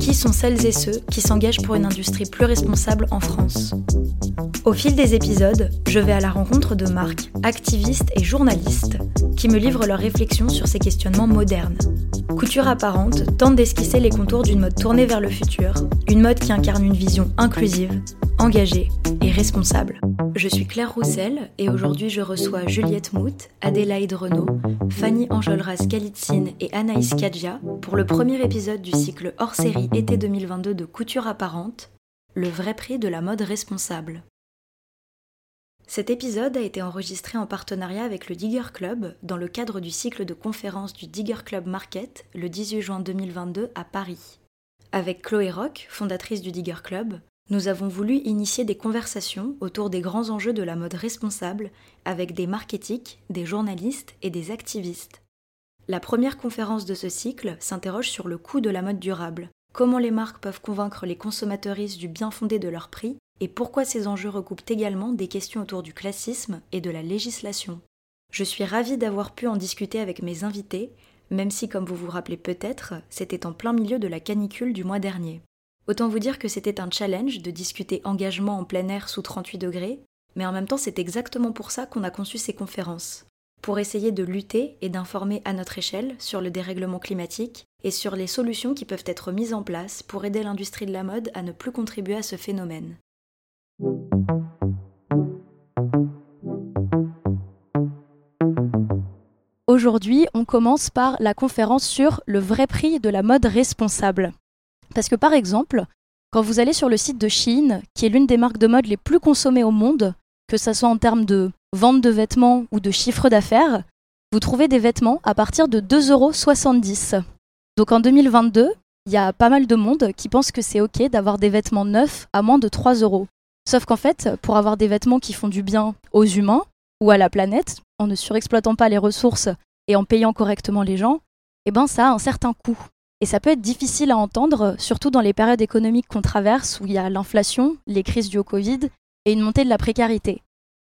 Qui sont celles et ceux qui s'engagent pour une industrie plus responsable en France Au fil des épisodes, je vais à la rencontre de marques, activistes et journalistes qui me livrent leurs réflexions sur ces questionnements modernes. Couture apparente tente d'esquisser les contours d'une mode tournée vers le futur, une mode qui incarne une vision inclusive, engagée et responsable. Je suis Claire Roussel et aujourd'hui je reçois Juliette Mout, Adélaïde Renaud, Fanny Enjolras Kalitzine et Anaïs Kadja pour le premier épisode du cycle hors série été 2022 de Couture apparente, le vrai prix de la mode responsable. Cet épisode a été enregistré en partenariat avec le Digger Club dans le cadre du cycle de conférences du Digger Club Market le 18 juin 2022 à Paris. Avec Chloé Rock, fondatrice du Digger Club, nous avons voulu initier des conversations autour des grands enjeux de la mode responsable avec des marketiques, des journalistes et des activistes. La première conférence de ce cycle s'interroge sur le coût de la mode durable, comment les marques peuvent convaincre les consommateuristes du bien fondé de leur prix et pourquoi ces enjeux recoupent également des questions autour du classisme et de la législation. Je suis ravie d'avoir pu en discuter avec mes invités, même si, comme vous vous rappelez peut-être, c'était en plein milieu de la canicule du mois dernier. Autant vous dire que c'était un challenge de discuter engagement en plein air sous 38 degrés, mais en même temps c'est exactement pour ça qu'on a conçu ces conférences, pour essayer de lutter et d'informer à notre échelle sur le dérèglement climatique et sur les solutions qui peuvent être mises en place pour aider l'industrie de la mode à ne plus contribuer à ce phénomène. Aujourd'hui, on commence par la conférence sur le vrai prix de la mode responsable. Parce que par exemple, quand vous allez sur le site de Shein, qui est l'une des marques de mode les plus consommées au monde, que ce soit en termes de vente de vêtements ou de chiffre d'affaires, vous trouvez des vêtements à partir de 2,70 euros. Donc en 2022, il y a pas mal de monde qui pense que c'est ok d'avoir des vêtements neufs à moins de 3 euros. Sauf qu'en fait, pour avoir des vêtements qui font du bien aux humains ou à la planète, en ne surexploitant pas les ressources et en payant correctement les gens, eh ben ça a un certain coût. Et ça peut être difficile à entendre, surtout dans les périodes économiques qu'on traverse où il y a l'inflation, les crises dues au Covid et une montée de la précarité.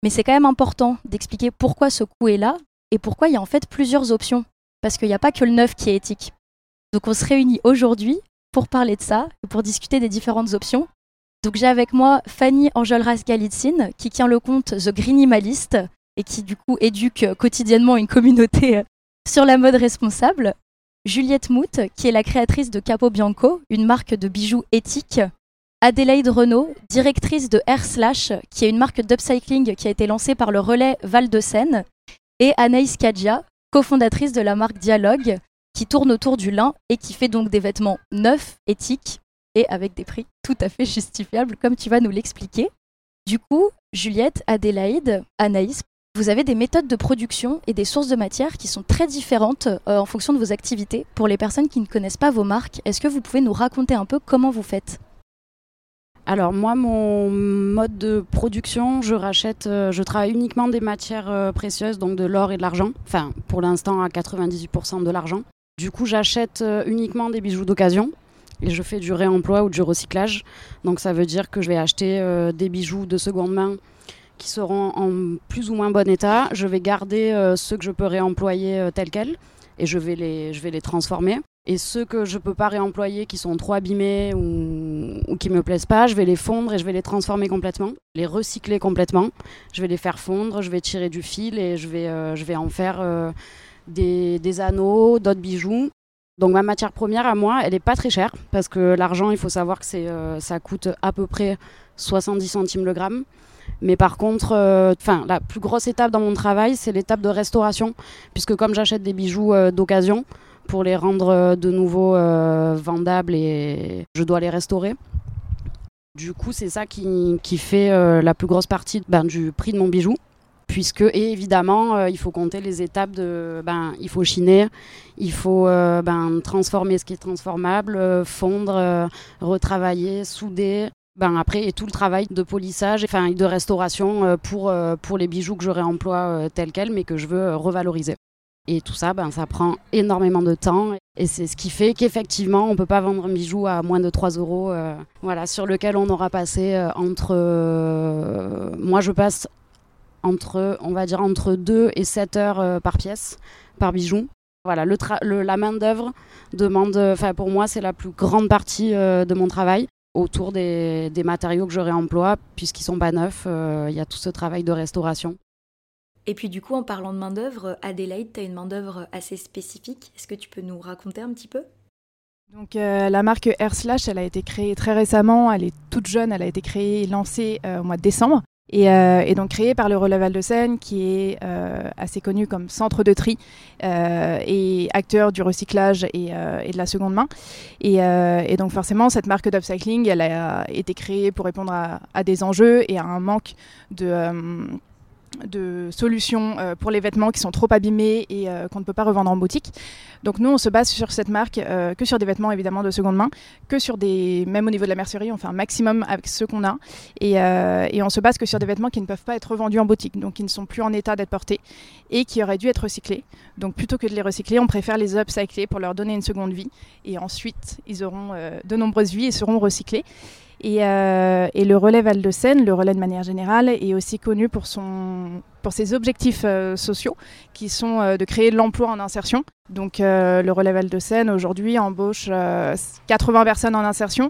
Mais c'est quand même important d'expliquer pourquoi ce coût est là et pourquoi il y a en fait plusieurs options. Parce qu'il n'y a pas que le neuf qui est éthique. Donc on se réunit aujourd'hui pour parler de ça et pour discuter des différentes options donc j'ai avec moi Fanny Enjolras Galitzine qui tient le compte The Greenimalist et qui du coup éduque quotidiennement une communauté sur la mode responsable. Juliette Mout qui est la créatrice de Capo Bianco, une marque de bijoux éthiques. Adélaïde Renault, directrice de Air Slash, qui est une marque d'upcycling qui a été lancée par le relais Val de Seine. Et Anaïs Kadja, cofondatrice de la marque Dialogue, qui tourne autour du lin et qui fait donc des vêtements neufs, éthiques, et avec des prix tout à fait justifiables, comme tu vas nous l'expliquer. Du coup, Juliette, Adélaïde, Anaïs, vous avez des méthodes de production et des sources de matière qui sont très différentes euh, en fonction de vos activités. Pour les personnes qui ne connaissent pas vos marques, est-ce que vous pouvez nous raconter un peu comment vous faites? Alors moi, mon mode de production, je rachète, euh, je travaille uniquement des matières euh, précieuses, donc de l'or et de l'argent. Enfin, pour l'instant à 98% de l'argent. Du coup, j'achète uniquement des bijoux d'occasion et je fais du réemploi ou du recyclage. Donc ça veut dire que je vais acheter des bijoux de seconde main qui seront en plus ou moins bon état. Je vais garder euh, ceux que je peux réemployer euh, tels quels et je vais les, je vais les transformer. Et ceux que je peux pas réemployer, qui sont trop abîmés ou, ou qui me plaisent pas, je vais les fondre et je vais les transformer complètement, les recycler complètement. Je vais les faire fondre, je vais tirer du fil et je vais, je vais en faire des, des, anneaux, d'autres bijoux. Donc ma matière première à moi, elle n'est pas très chère parce que l'argent, il faut savoir que euh, ça coûte à peu près 70 centimes le gramme. Mais par contre, euh, enfin, la plus grosse étape dans mon travail, c'est l'étape de restauration, puisque comme j'achète des bijoux euh, d'occasion pour les rendre de nouveau vendables et je dois les restaurer. Du coup, c'est ça qui, qui fait la plus grosse partie ben, du prix de mon bijou puisque évidemment euh, il faut compter les étapes de ben il faut chiner il faut euh, ben, transformer ce qui est transformable euh, fondre retravailler souder Ben après, et tout le travail de polissage, enfin de restauration pour, pour les bijoux que je réemploie tels quels, mais que je veux revaloriser. Et tout ça, ben, ça prend énormément de temps. Et c'est ce qui fait qu'effectivement, on ne peut pas vendre un bijou à moins de 3 euros, voilà, sur lequel on aura passé entre... moi, je passe entre, on va dire, entre 2 et 7 heures par pièce, par bijou. Voilà, le, la main d'œuvre demande, enfin pour moi, c'est la plus grande partie euh, de mon travail autour des, des, matériaux que je réemploie, puisqu'ils sont pas neufs. Euh, il y a tout ce travail de restauration. Et puis du coup, en parlant de main d'œuvre, Adélaïde, tu as une main d'œuvre assez spécifique. Est-ce que tu peux nous raconter un petit peu? Donc euh, la marque Air Slash, elle a été créée très récemment, elle est toute jeune, elle a été créée et lancée au mois de décembre. Euh, et, donc créé par le Relais Val de Seine, qui est euh, assez connu comme centre de tri euh, et acteur du recyclage et, de la seconde main. Et, donc forcément, cette marque d'upcycling, elle a été créée pour répondre à, des enjeux et à un manque de de solutions euh, pour les vêtements qui sont trop abîmés et euh, qu'on ne peut pas revendre en boutique. Donc nous, on se base sur cette marque euh, que sur des vêtements évidemment de seconde main, que sur des, même au niveau de la mercerie, on fait un maximum avec ceux qu'on a, et, et, on se base que sur des vêtements qui ne peuvent pas être revendus en boutique, donc qui ne sont plus en état d'être portés et qui auraient dû être recyclés. Donc plutôt que de les recycler, on préfère les upcycler pour leur donner une seconde vie, et ensuite ils auront de nombreuses vies et seront recyclés. Euh, et, le relais Val de Seine, le relais de manière générale, est aussi connu pour, ses objectifs euh, sociaux, qui sont euh, de créer de l'emploi en insertion. Donc le relais Val de Seine, aujourd'hui, embauche 80 personnes en insertion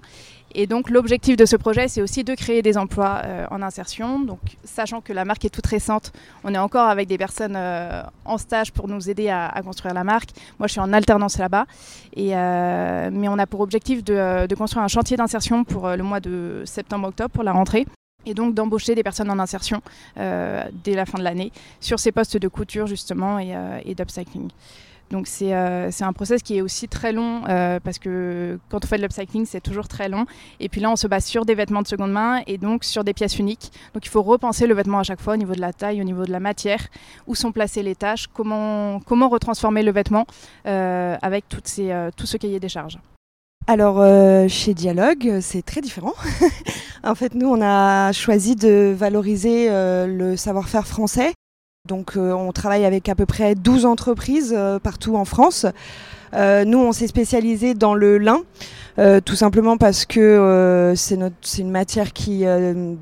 et donc l'objectif de ce projet, c'est aussi de créer des emplois euh, en insertion. Donc sachant que la marque est toute récente, on est encore avec des personnes euh, en stage pour nous aider à, construire la marque. Moi, je suis en alternance là-bas, euh, mais on a pour objectif de, construire un chantier d'insertion pour le mois de septembre-octobre pour la rentrée. Et donc d'embaucher des personnes en insertion dès la fin de l'année sur ces postes de couture justement et d'upcycling. Donc euh, c'est un process qui est aussi très long euh, parce que quand on fait de l'upcycling, c'est toujours très long. Et puis là, on se base sur des vêtements de seconde main et donc sur des pièces uniques. Donc il faut repenser le vêtement à chaque fois au niveau de la taille, au niveau de la matière, où sont placées les tâches, comment, comment retransformer le vêtement euh, avec toutes ces, tout ce cahier des charges. Alors chez Dialogue, c'est très différent. en fait, nous, on a choisi de valoriser le savoir-faire français donc euh, on travaille avec à peu près 12 entreprises euh, partout en France. Euh, nous, on s'est spécialisé dans le lin, tout simplement parce que c'est une matière qui,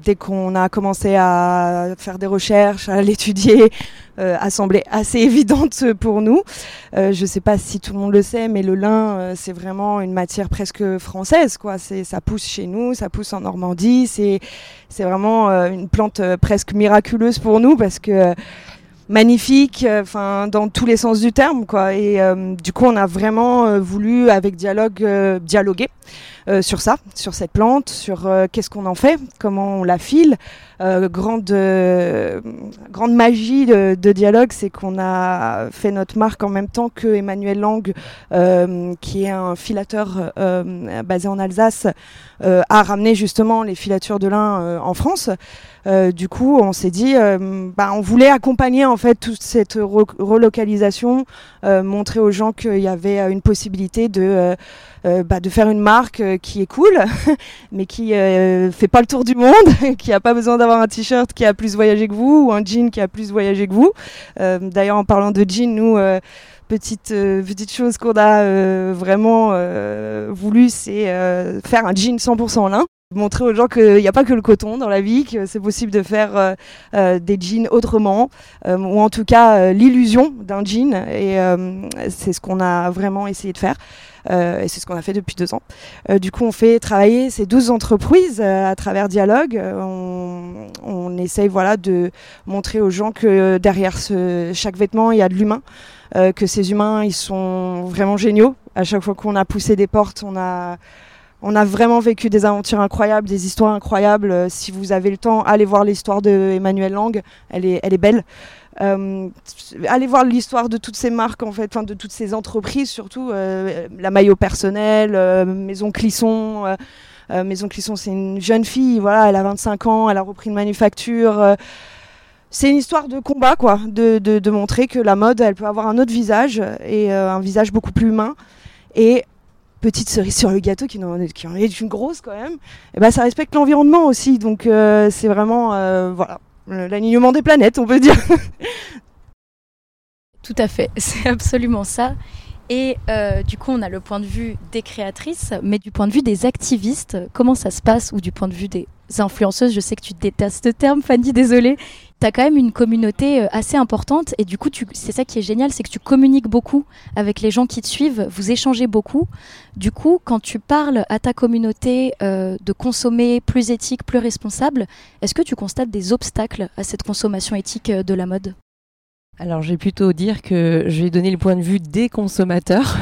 dès qu'on a commencé à faire des recherches, à l'étudier, a semblé assez évidente pour nous. je ne sais pas si tout le monde le sait, mais le lin, c'est vraiment une matière presque française. Quoi. Ça pousse chez nous, ça pousse en Normandie. C'est vraiment une plante presque miraculeuse pour nous parce que magnifique, euh, enfin dans tous les sens du terme quoi. Et euh, du coup, on a vraiment euh, voulu avec dialogue dialoguer sur ça, sur cette plante, sur qu'est-ce qu'on en fait, comment on la file. grande grande magie de, de dialogue, c'est qu'on a fait notre marque en même temps que Emmanuel Lang, qui est un filateur basé en Alsace, a ramené justement les filatures de lin en France. Euh, du coup, on s'est dit, euh, bah, on voulait accompagner en fait toute cette relocalisation, euh, montrer aux gens qu'il y avait une possibilité de bah, de faire une marque qui est cool, mais qui fait pas le tour du monde, qui a pas besoin d'avoir un t-shirt qui a plus voyagé que vous ou un jean qui a plus voyagé que vous. D'ailleurs, en parlant de jean, nous petite petite chose qu'on a vraiment voulu, c'est faire un jean 100% lin montrer aux gens qu'il n'y a pas que le coton dans la vie, que c'est possible de faire euh, euh, des jeans autrement, euh, ou en tout cas l'illusion d'un jean. Et c'est ce qu'on a vraiment essayé de faire. et c'est ce qu'on a fait depuis deux ans. du coup, on fait travailler ces 12 entreprises à travers Dialogue. On, on, essaye voilà, de montrer aux gens que derrière ce, chaque vêtement, il y a de l'humain. que ces humains, ils sont vraiment géniaux. À chaque fois qu'on a poussé des portes, on a on a vraiment vécu des aventures incroyables, des histoires incroyables. Euh, si vous avez le temps, allez voir l'histoire de Emmanuel Lang, elle est, elle est belle. Euh, allez voir l'histoire de toutes ces marques, en fait, de toutes ces entreprises, surtout euh, la maillot personnel, Maison Clisson. Maison Clisson, c'est une jeune fille, voilà, elle a 25 ans, elle a repris une manufacture. c'est une histoire de combat, quoi, de, de, de, montrer que la mode, elle peut avoir un autre visage et un visage beaucoup plus humain. Et petite cerise sur le gâteau qui en est, une grosse quand même, et ben ça respecte l'environnement aussi. Donc c'est vraiment voilà l'alignement des planètes, on peut dire. Tout à fait, c'est absolument ça. Et euh, du coup, on a le point de vue des créatrices, mais du point de vue des activistes, comment ça se passe Ou du point de vue des influenceuses, je sais que tu détestes ce terme, Fanny, désolée. Tu as quand même une communauté euh, assez importante et du coup, c'est ça qui est génial, c'est que tu communiques beaucoup avec les gens qui te suivent, vous échangez beaucoup. Du coup, quand tu parles à ta communauté euh, de consommer plus éthique, plus responsable, est-ce que tu constates des obstacles à cette consommation éthique de la mode? Alors, je vais plutôt dire que je vais donner le point de vue des consommateurs,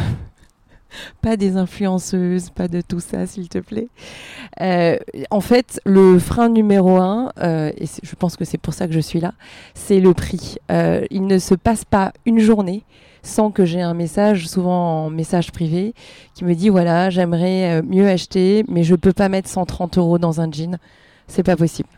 pas des influenceuses, pas de tout ça, s'il te plaît. Euh, en fait, le frein numéro un, euh, et je pense que c'est pour ça que je suis là, c'est le prix. Euh, il ne se passe pas une journée sans que j'ai un message, souvent en message privé, qui me dit voilà, j'aimerais mieux acheter, mais je peux pas mettre 130 euros dans un jean. C'est pas possible.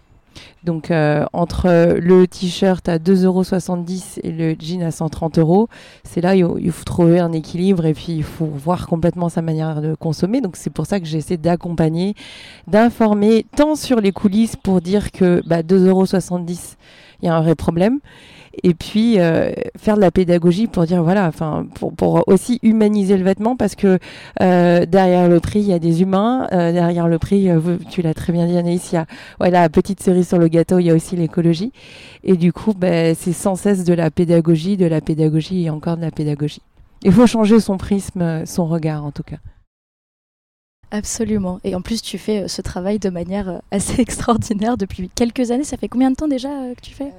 Donc euh, entre le t-shirt à 2,70€ et le jean à 130 euros, c'est là il faut trouver un équilibre et puis il faut voir complètement sa manière de consommer. Donc c'est pour ça que j'essaie d'accompagner, d'informer tant sur les coulisses pour dire que bah, 2,70€, il y a un vrai problème et puis euh, faire de la pédagogie pour dire voilà enfin pour, aussi humaniser le vêtement parce que euh, derrière le prix il y a des humains. Euh, derrière le prix tu l'as très bien dit Anaïs il y a la petite cerise sur le gâteau il y a aussi l'écologie. Et du coup ben, c'est sans cesse de la pédagogie de la pédagogie et encore de la pédagogie. Il faut changer son prisme son regard en tout cas. Absolument. Et en plus, tu fais ce travail de manière assez extraordinaire depuis quelques années. Ça fait combien de temps déjà que tu fais?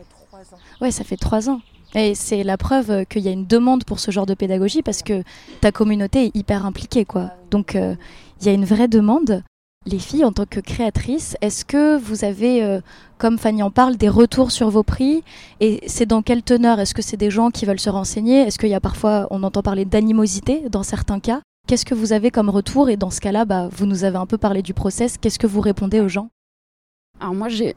Ouais, ça fait trois ans. Et c'est la preuve qu'il y a une demande pour ce genre de pédagogie parce que ta communauté est hyper impliquée, quoi. Donc, euh, il y a une vraie demande. Les filles, en tant que créatrices, est-ce que vous avez, euh, comme Fanny en parle, des retours sur vos prix? Et c'est dans quelle teneur? Est-ce que c'est des gens qui veulent se renseigner? Est-ce qu'il y a parfois, on entend parler d'animosité dans certains cas? Qu'est-ce que vous avez comme retour? Et dans ce cas-là, bah, vous nous avez un peu parlé du process. Qu'est-ce que vous répondez aux gens? Alors moi, j'ai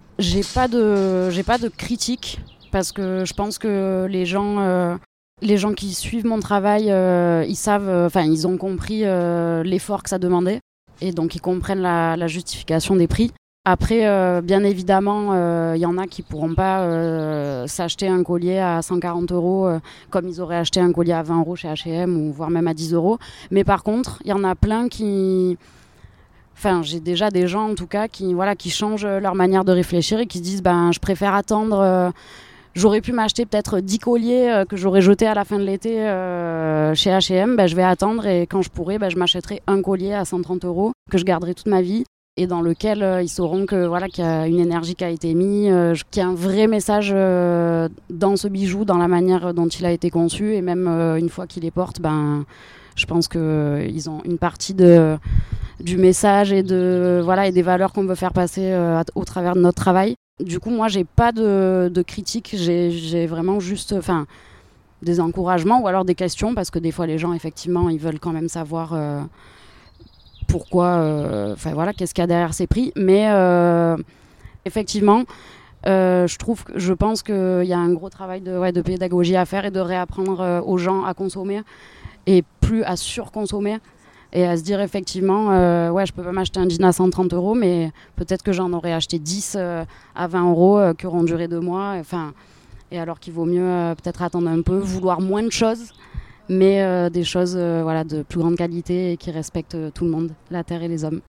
pas de, j'ai pas de critique parce que je pense que les gens, euh, les gens qui suivent mon travail, euh, ils savent, euh, enfin, ils ont compris l'effort que ça demandait et donc ils comprennent la, justification des prix. Après, bien évidemment, il y en a qui pourront pas s'acheter un collier à 140 euros comme ils auraient acheté un collier à 20 euros chez H&M ou voire même à 10 euros. Mais par contre, il y en a plein qui enfin j'ai déjà des gens en tout cas qui voilà qui changent leur manière de réfléchir et qui se disent ben je préfère attendre j'aurais pu m'acheter peut-être 10 colliers euh, que j'aurais jetés à la fin de l'été euh, chez H&M, ben, je vais attendre et quand je pourrai, ben, je m'achèterai un collier à 130 euros que je garderai toute ma vie et dans lequel euh, ils sauront que voilà qu'il y a une énergie qui a été mise, qu'il y a un vrai message dans ce bijou, dans la manière dont il a été conçu et même une fois qu'ils les portent, ben je pense que ils ont une partie de du message et de voilà et des valeurs qu'on veut faire passer au travers de notre travail du coup, moi, j'ai pas de, critiques, j'ai vraiment juste, des encouragements ou alors des questions parce que des fois, les gens, effectivement, ils veulent quand même savoir euh, pourquoi, euh, enfin voilà, qu'est-ce qu'il y a derrière ces prix. Mais euh, effectivement, je trouve, je pense qu'il y a un gros travail de pédagogie à faire et de réapprendre aux gens à consommer et plus à surconsommer et à se dire effectivement, euh, ouais, je peux pas m'acheter un jean à 130 euros, mais peut-être que j'en aurais acheté 10 euh, à 20 euros euh, qui auront duré deux mois. Enfin, et alors qu'il vaut mieux peut-être attendre un peu, vouloir moins de choses, mais des choses voilà, de plus grande qualité et qui respectent tout le monde, la terre et les hommes.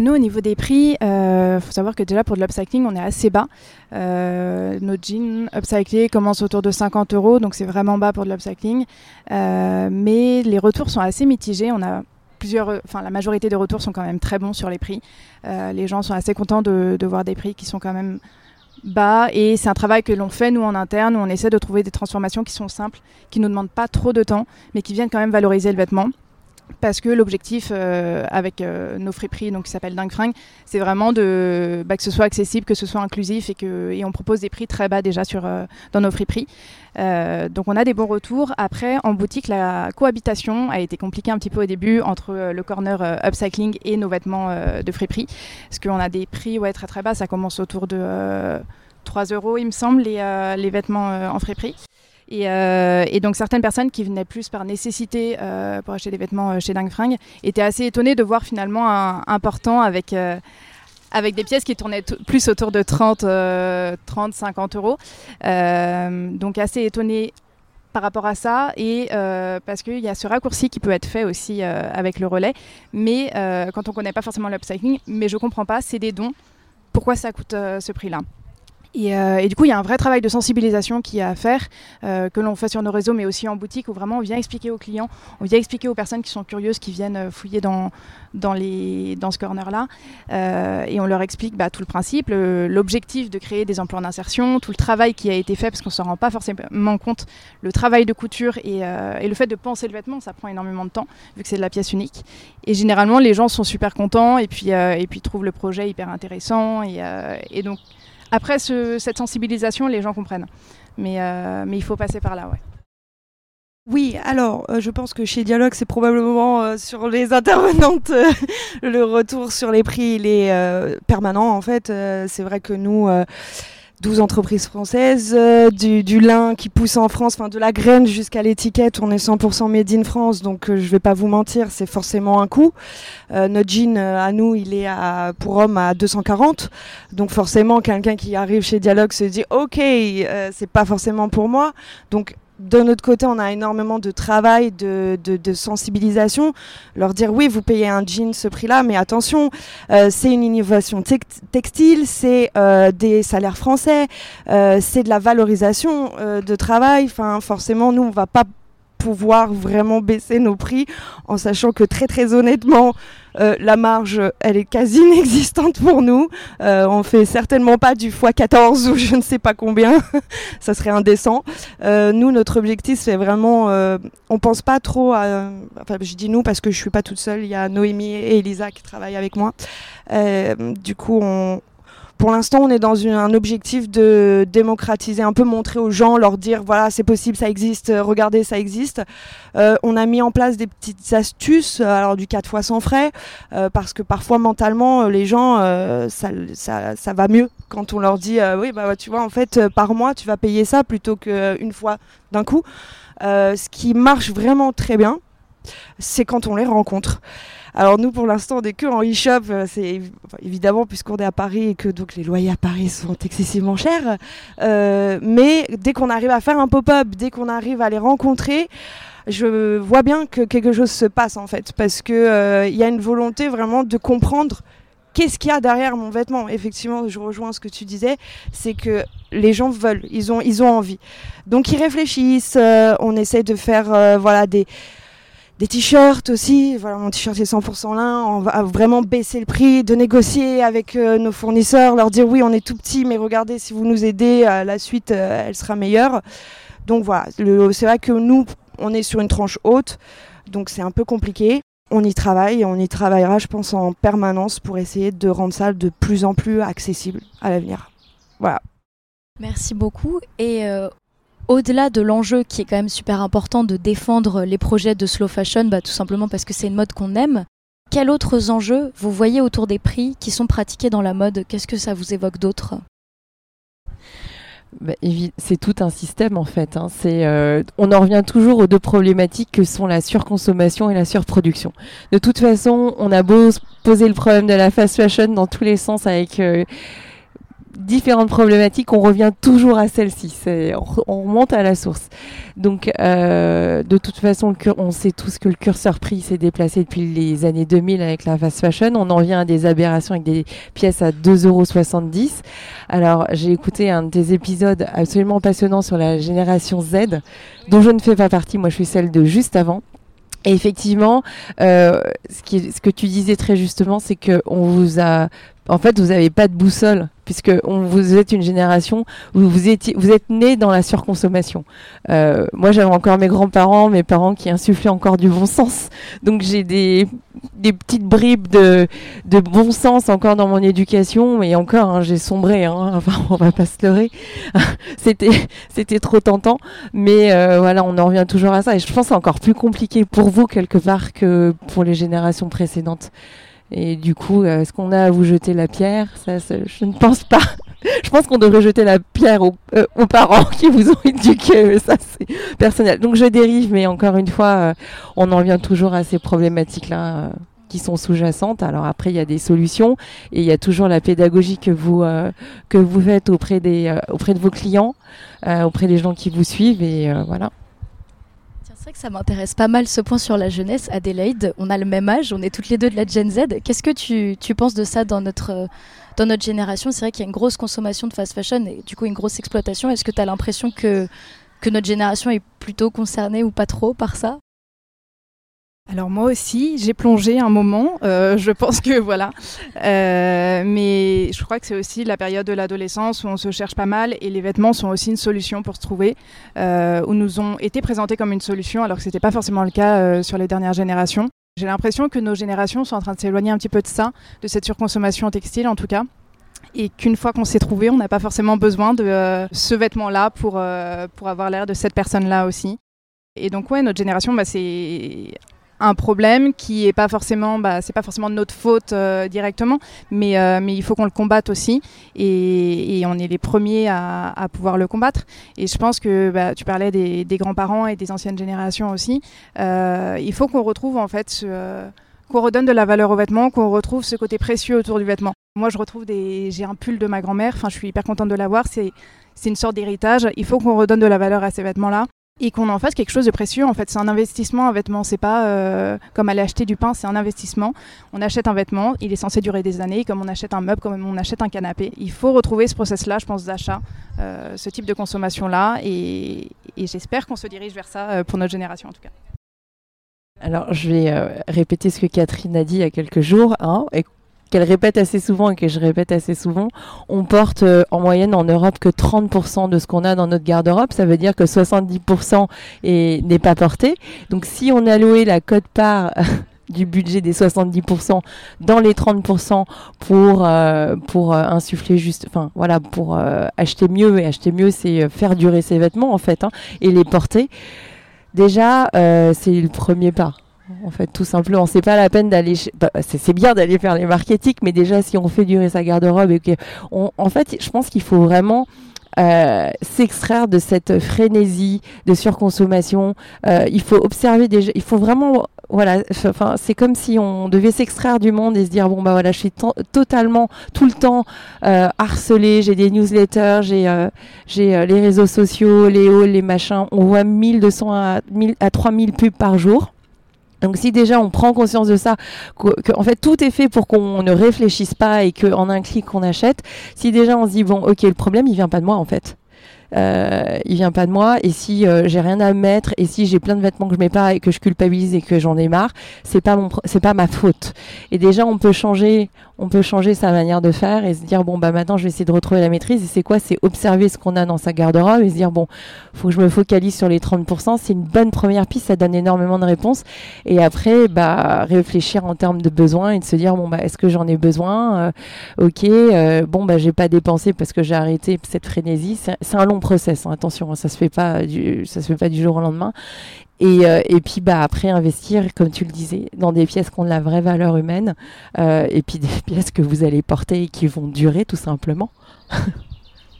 Nous, au niveau des prix, il euh, faut savoir que déjà pour de l'upcycling, on est assez bas. Euh, nos jeans upcyclés commencent autour de 50 euros, donc c'est vraiment bas pour de l'upcycling. Euh, mais les retours sont assez mitigés. On a plusieurs, enfin la majorité des retours sont quand même très bons sur les prix. les gens sont assez contents de, de, voir des prix qui sont quand même bas et c'est un travail que l'on fait nous en interne où on essaie de trouver des transformations qui sont simples, qui ne nous demandent pas trop de temps, mais qui viennent quand même valoriser le vêtement parce que l'objectif euh, avec euh, nos friperies, donc qui s'appelle Dingue c'est vraiment de, bah, que ce soit accessible, que ce soit inclusif et que on propose des prix très bas déjà sur euh, dans nos friperies. donc on a des bons retours. Après, en boutique, la cohabitation a été compliquée un petit peu au début entre le corner upcycling et nos vêtements de friperie, parce qu'on a des prix très très bas. Ça commence autour de 3 euros, il me semble, les, les vêtements en friperie. Et, donc certaines personnes qui venaient plus par nécessité pour acheter des vêtements chez Dingue étaient assez étonnées de voir finalement un, important avec avec des pièces qui tournaient plus autour de 30, 30 50 euros. Euh, donc assez étonné par rapport à ça et euh, parce qu'il y a ce raccourci qui peut être fait aussi euh, avec le relais, mais quand on ne connaît pas forcément l'upcycling, mais je comprends pas, c'est des dons, pourquoi ça coûte ce prix-là? Euh, et, du coup, il y a un vrai travail de sensibilisation qui est à faire, euh, que l'on fait sur nos réseaux, mais aussi en boutique, où vraiment on vient expliquer aux clients, on vient expliquer aux personnes qui sont curieuses, qui viennent euh, fouiller dans, dans, ce corner-là, et on leur explique bah, tout le principe, l'objectif de créer des emplois d'insertion, tout le travail qui a été fait, parce qu'on ne s'en rend pas forcément compte, le travail de couture et, le fait de penser le vêtement, ça prend énormément de temps, vu que c'est de la pièce unique. Et généralement, les gens sont super contents, et puis, et puis trouvent le projet hyper intéressant, et donc après, cette sensibilisation, les gens comprennent. Mais, euh, mais il faut passer par là, ouais. Oui, alors euh, je pense que chez Dialogue, c'est probablement euh, sur les intervenantes, le retour sur les prix, il est permanent en fait. c'est vrai que nous, 12 entreprises françaises, euh, du, lin qui pousse en France, enfin de la graine jusqu'à l'étiquette, on est 100% made in France, donc euh, je vais pas vous mentir, c'est forcément un coût. Euh, notre jean à nous, il est à, pour homme à 240, donc forcément quelqu'un qui arrive chez Dialogue se dit ok, c'est pas forcément pour moi, donc de notre côté, on a énormément de travail, de, sensibilisation. Leur dire oui, vous payez un jean ce prix-là, mais attention, euh, c'est une innovation textile, c'est euh, des salaires français, euh, c'est de la valorisation de travail. Forcément, nous, on va pas pouvoir vraiment baisser nos prix en sachant que très très honnêtement euh, la marge elle est quasi inexistante pour nous. Euh, on fait certainement pas du x14 ou je ne sais pas combien. Ça serait indécent. Euh, nous notre objectif c'est vraiment on pense pas trop à enfin je dis nous parce que je suis pas toute seule. Il y a Noémie et Elisa qui travaillent avec moi. Du coup on, pour l'instant, on est dans un objectif de démocratiser, un peu montrer aux gens, leur dire voilà, c'est possible, ça existe, euh, regardez, ça existe. Euh, on a mis en place des petites astuces, euh, alors du 4 fois sans frais, parce que parfois mentalement, les gens, ça, ça, va mieux quand on leur dit oui, bah tu vois, en fait, par mois, tu vas payer ça plutôt qu'une fois d'un coup. ce qui marche vraiment très bien, c'est quand on les rencontre. Alors nous, pour l'instant, on est que en e-shop. Euh, c'est évidemment puisqu'on est à Paris et que donc les loyers à Paris sont excessivement chers. Euh, mais dès qu'on arrive à faire un pop-up, dès qu'on arrive à les rencontrer, je vois bien que quelque chose se passe en fait, parce que euh, il y a une volonté vraiment de comprendre qu'est-ce qu'il y a derrière mon vêtement. Effectivement, je rejoins ce que tu disais, c'est que les gens veulent, ils ont, ils ont envie. Donc ils réfléchissent. on essaie de faire, voilà, des des t-shirts aussi. Voilà, mon t-shirt est 100% lin. On va vraiment baisser le prix, de négocier avec euh, nos fournisseurs, leur dire oui, on est tout petit, mais regardez, si vous nous aidez, euh, la suite, euh, elle sera meilleure. Donc voilà, c'est vrai que nous, on est sur une tranche haute, donc c'est un peu compliqué. On y travaille et on y travaillera, je pense, en permanence pour essayer de rendre ça de plus en plus accessible à l'avenir. Voilà. Merci beaucoup. Et au-delà de l'enjeu qui est quand même super important de défendre les projets de slow fashion, bah, tout simplement parce que c'est une mode qu'on aime, quels autres enjeux vous voyez autour des prix qui sont pratiqués dans la mode? Qu'est-ce que ça vous évoque d'autre? Bah, c'est tout un système en fait. Hein. Euh, on en revient toujours aux deux problématiques que sont la surconsommation et la surproduction. De toute façon, on a beau poser le problème de la fast fashion dans tous les sens avec euh, différentes problématiques, on revient toujours à celle-ci. On remonte à la source. Donc, euh, de toute façon, on sait tous que le curseur prix s'est déplacé depuis les années 2000 avec la fast fashion. On en vient à des aberrations avec des pièces à 2,70 euros. Alors, j'ai écouté un des épisodes absolument passionnants sur la génération Z, dont je ne fais pas partie. Moi, je suis celle de juste avant. Et effectivement, euh, ce que tu disais très justement, c'est que on vous a en fait, vous n'avez pas de boussole, puisque vous êtes une génération où vous, êtes né dans la surconsommation. Euh, moi, j'avais encore mes grands-parents, mes parents qui insufflaient encore du bon sens. Donc, j'ai des, petites bribes de, bon sens encore dans mon éducation, et encore, hein, j'ai sombré, hein, enfin, on va pas se leurrer. c'était, c'était trop tentant, mais euh, voilà, on en revient toujours à ça. Et je pense que c'est encore plus compliqué pour vous, quelque part, que pour les générations précédentes. Et du coup, euh, est-ce qu'on a à vous jeter la pierre? Ça, je ne pense pas. Je pense qu'on devrait jeter la pierre aux, euh, parents qui vous ont éduqué, ça c'est personnel. Donc je dérive, mais encore une fois, euh, on en vient toujours à ces problématiques-là qui sont sous-jacentes. Alors après, il y a des solutions et il y a toujours la pédagogie que vous que vous faites auprès des auprès de vos clients, auprès des gens qui vous suivent et voilà. C'est vrai que ça m'intéresse pas mal ce point sur la jeunesse. Adélaïde, on a le même âge, on est toutes les deux de la Gen Z. Qu'est-ce que tu, tu penses de ça dans notre, dans notre génération? C'est vrai qu'il y a une grosse consommation de fast fashion et du coup une grosse exploitation. Est-ce que tu as l'impression que, que notre génération est plutôt concernée ou pas trop par ça? Alors moi aussi, j'ai plongé un moment. euh, je pense que voilà, Euh, mais je crois que c'est aussi la période de l'adolescence où on se cherche pas mal et les vêtements sont aussi une solution pour se trouver, euh, où nous ont été présentés comme une solution alors que c'était pas forcément le cas euh, sur les dernières générations. J'ai l'impression que nos générations sont en train de s'éloigner un petit peu de ça, de cette surconsommation textile en tout cas. Et qu'une fois qu'on s'est trouvé, on n'a pas forcément besoin de ce vêtement-là pour, pour avoir l'air de cette personne-là aussi. Et donc ouais, notre génération, bah, c'est un problème qui est pas forcément, bah, c'est pas forcément de notre faute euh, directement, mais, euh, mais il faut qu'on le combatte aussi, et, on est les premiers à, pouvoir le combattre. Et je pense que bah, tu parlais des, grands-parents et des anciennes générations aussi. Euh, il faut qu'on retrouve en fait qu'on redonne de la valeur aux vêtements, qu'on retrouve ce côté précieux autour du vêtement. Moi, je retrouve des, j'ai un pull de ma grand-mère. Enfin, je suis hyper contente de l'avoir. C'est une sorte d'héritage. Il faut qu'on redonne de la valeur à ces vêtements-là et qu'on en fasse quelque chose de précieux. En fait, c'est un investissement, un vêtement. C'est pas euh, comme aller acheter du pain, c'est un investissement. On achète un vêtement, il est censé durer des années, comme on achète un meuble, comme on achète un canapé. Il faut retrouver ce process-là, je pense, d'achat, euh, ce type de consommation-là, et, j'espère qu'on se dirige vers ça euh, pour notre génération en tout cas. Alors, je vais répéter ce que Catherine a dit il y a quelques jours, hein, qu'elle répète assez souvent et que je répète assez souvent. On porte euh, en moyenne en Europe que 30% de ce qu'on a dans notre garde-robe. Ça veut dire que 70% est- n'est pas porté. Donc, si on allouait la cote-part du budget des 70% dans les 30% pour euh, pour euh, insuffler juste enfin voilà pour euh, acheter mieux et acheter mieux c'est euh, faire durer ses vêtements en fait hein, et les porter déjà euh, c'est le premier pas en fait tout simplement c'est pas la peine d'aller bah, c'est bien d'aller faire les marketing mais déjà si on fait durer sa garde-robe et que en fait je pense qu'il faut vraiment euh, s'extraire de cette frénésie de surconsommation. Euh, il faut observer déjà, il faut vraiment, voilà, enfin, c'est comme si on devait s'extraire du monde et se dire bon bah voilà, je suis to- totalement tout le temps euh, harcelé. J'ai des newsletters, j'ai euh, j'ai euh, les réseaux sociaux, les hauls, les machins. On voit 1200 à, 1000 à 3000 pubs par jour. Donc si déjà on prend conscience de ça, que, que, en fait tout est fait pour qu'on ne réfléchisse pas et qu'en un clic on achète, si déjà on se dit bon ok le problème il vient pas de moi en fait. Euh, il vient pas de moi et si euh, j'ai rien à mettre et si j'ai plein de vêtements que je mets pas et que je culpabilise et que j'en ai marre, c'est pas mon c'est pas ma faute. Et déjà on peut changer on peut changer sa manière de faire et se dire bon bah maintenant je vais essayer de retrouver la maîtrise. Et c'est quoi? C'est observer ce qu'on a dans sa garde-robe et se dire bon faut que je me focalise sur les 30% c'est une bonne première piste ça donne énormément de réponses. Et après bah réfléchir en termes de besoins et de se dire bon bah est-ce que j'en ai besoin? Euh, ok euh, bon bah j'ai pas dépensé parce que j'ai arrêté cette frénésie. C'est un long process hein, attention hein, ça se se fait pas du jour au lendemain et, euh, et puis bah après investir comme tu le disais dans des pièces qui ont de la vraie valeur humaine euh, et puis des pièces que vous allez porter et qui vont durer tout simplement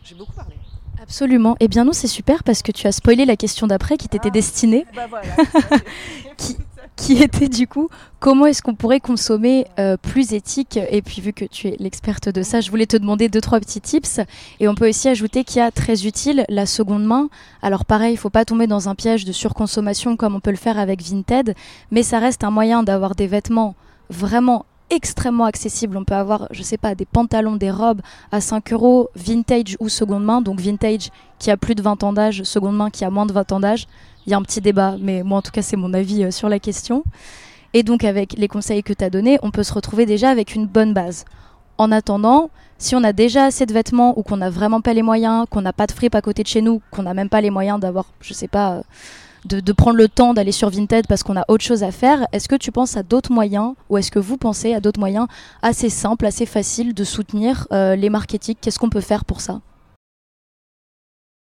J'ai beaucoup parlé. Absolument. Eh bien, nous, c'est super parce que tu as spoilé la question d'après qui t'était destinée, Bah voilà. qui, qui était du coup comment est-ce qu'on pourrait consommer euh, plus éthique? Et puis, vu que tu es l'experte de ça, je voulais te demander deux, trois petits tips. Et on peut aussi ajouter qu'il y a très utile la seconde main. Alors, pareil, il faut pas tomber dans un piège de surconsommation comme on peut le faire avec Vinted, mais ça reste un moyen d'avoir des vêtements vraiment extrêmement accessibles. On peut avoir, je sais pas, des pantalons, des robes à 5 euros, vintage ou seconde main. Donc vintage qui a plus de 20 ans d'âge, seconde main qui a moins de 20 ans d'âge. Il y a un petit débat, mais moi en tout cas c'est mon avis euh, sur la question. Et donc avec les conseils que tu as donnés, on peut se retrouver déjà avec une bonne base. En attendant, si on a déjà assez de vêtements ou qu'on n'a vraiment pas les moyens, qu'on n'a pas de fripe à côté de chez nous, qu'on n'a même pas les moyens d'avoir, je sais pas, euh, de, prendre le temps d'aller sur Vinted parce qu'on a autre chose à faire, est-ce que tu penses à d'autres moyens ou est-ce que vous pensez à d'autres moyens assez simples, assez faciles de soutenir euh, les marketing? Qu'est-ce qu'on peut faire pour ça?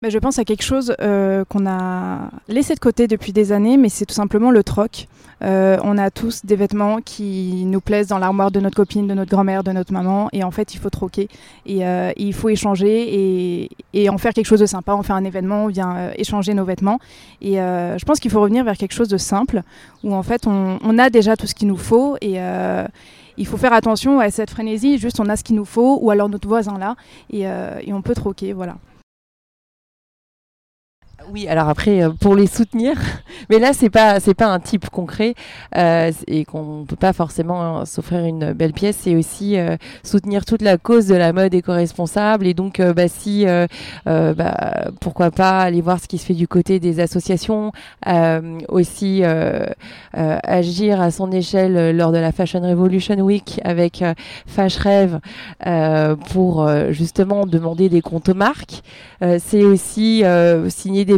Bah, je pense à quelque chose euh, qu'on a laissé de côté depuis des années, mais c'est tout simplement le troc. Euh, on a tous des vêtements qui nous plaisent dans l'armoire de notre copine, de notre grand-mère, de notre maman, et en fait, il faut troquer. Et euh, il faut échanger et, en faire quelque chose de sympa. On fait un événement, on vient échanger nos vêtements. Et je pense qu'il faut revenir vers quelque chose de simple, où en fait, on, on a déjà tout ce qu'il nous faut. Et il faut faire attention à cette frénésie, juste on a ce qu'il nous faut, ou alors notre voisin là, et, et on peut troquer, voilà. Oui, alors après, euh, pour les soutenir, mais là, c'est pas, c'est pas un type concret euh, et qu'on peut pas forcément s'offrir une belle pièce. C'est aussi euh, soutenir toute la cause de la mode éco-responsable et donc, bah, si, bah, pourquoi pas aller voir ce qui se fait du côté des associations, aussi agir à son échelle lors de la Fashion Revolution Week avec Fash Rêve pour justement demander des comptes aux marques. c'est aussi signer des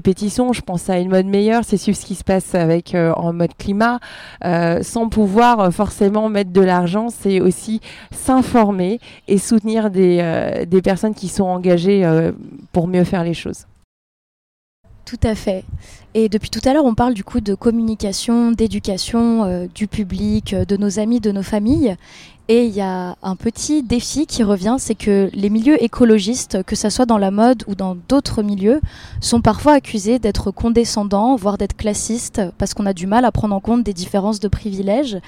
je pense à une mode meilleure, c'est ce qui se passe avec euh, en mode climat, euh, sans pouvoir euh, forcément mettre de l'argent, c'est aussi s'informer et soutenir des, des, personnes qui sont engagées pour mieux faire les choses. Tout à fait. Et depuis tout à l'heure, on parle du coup de communication, d'éducation du public, de nos amis, de nos familles. Et il y a un petit défi qui revient, c'est que les milieux écologistes, que ce soit dans la mode ou dans d'autres milieux, sont parfois accusés d'être condescendants, voire d'être classistes, parce qu'on a du mal à prendre en compte des différences de privilèges.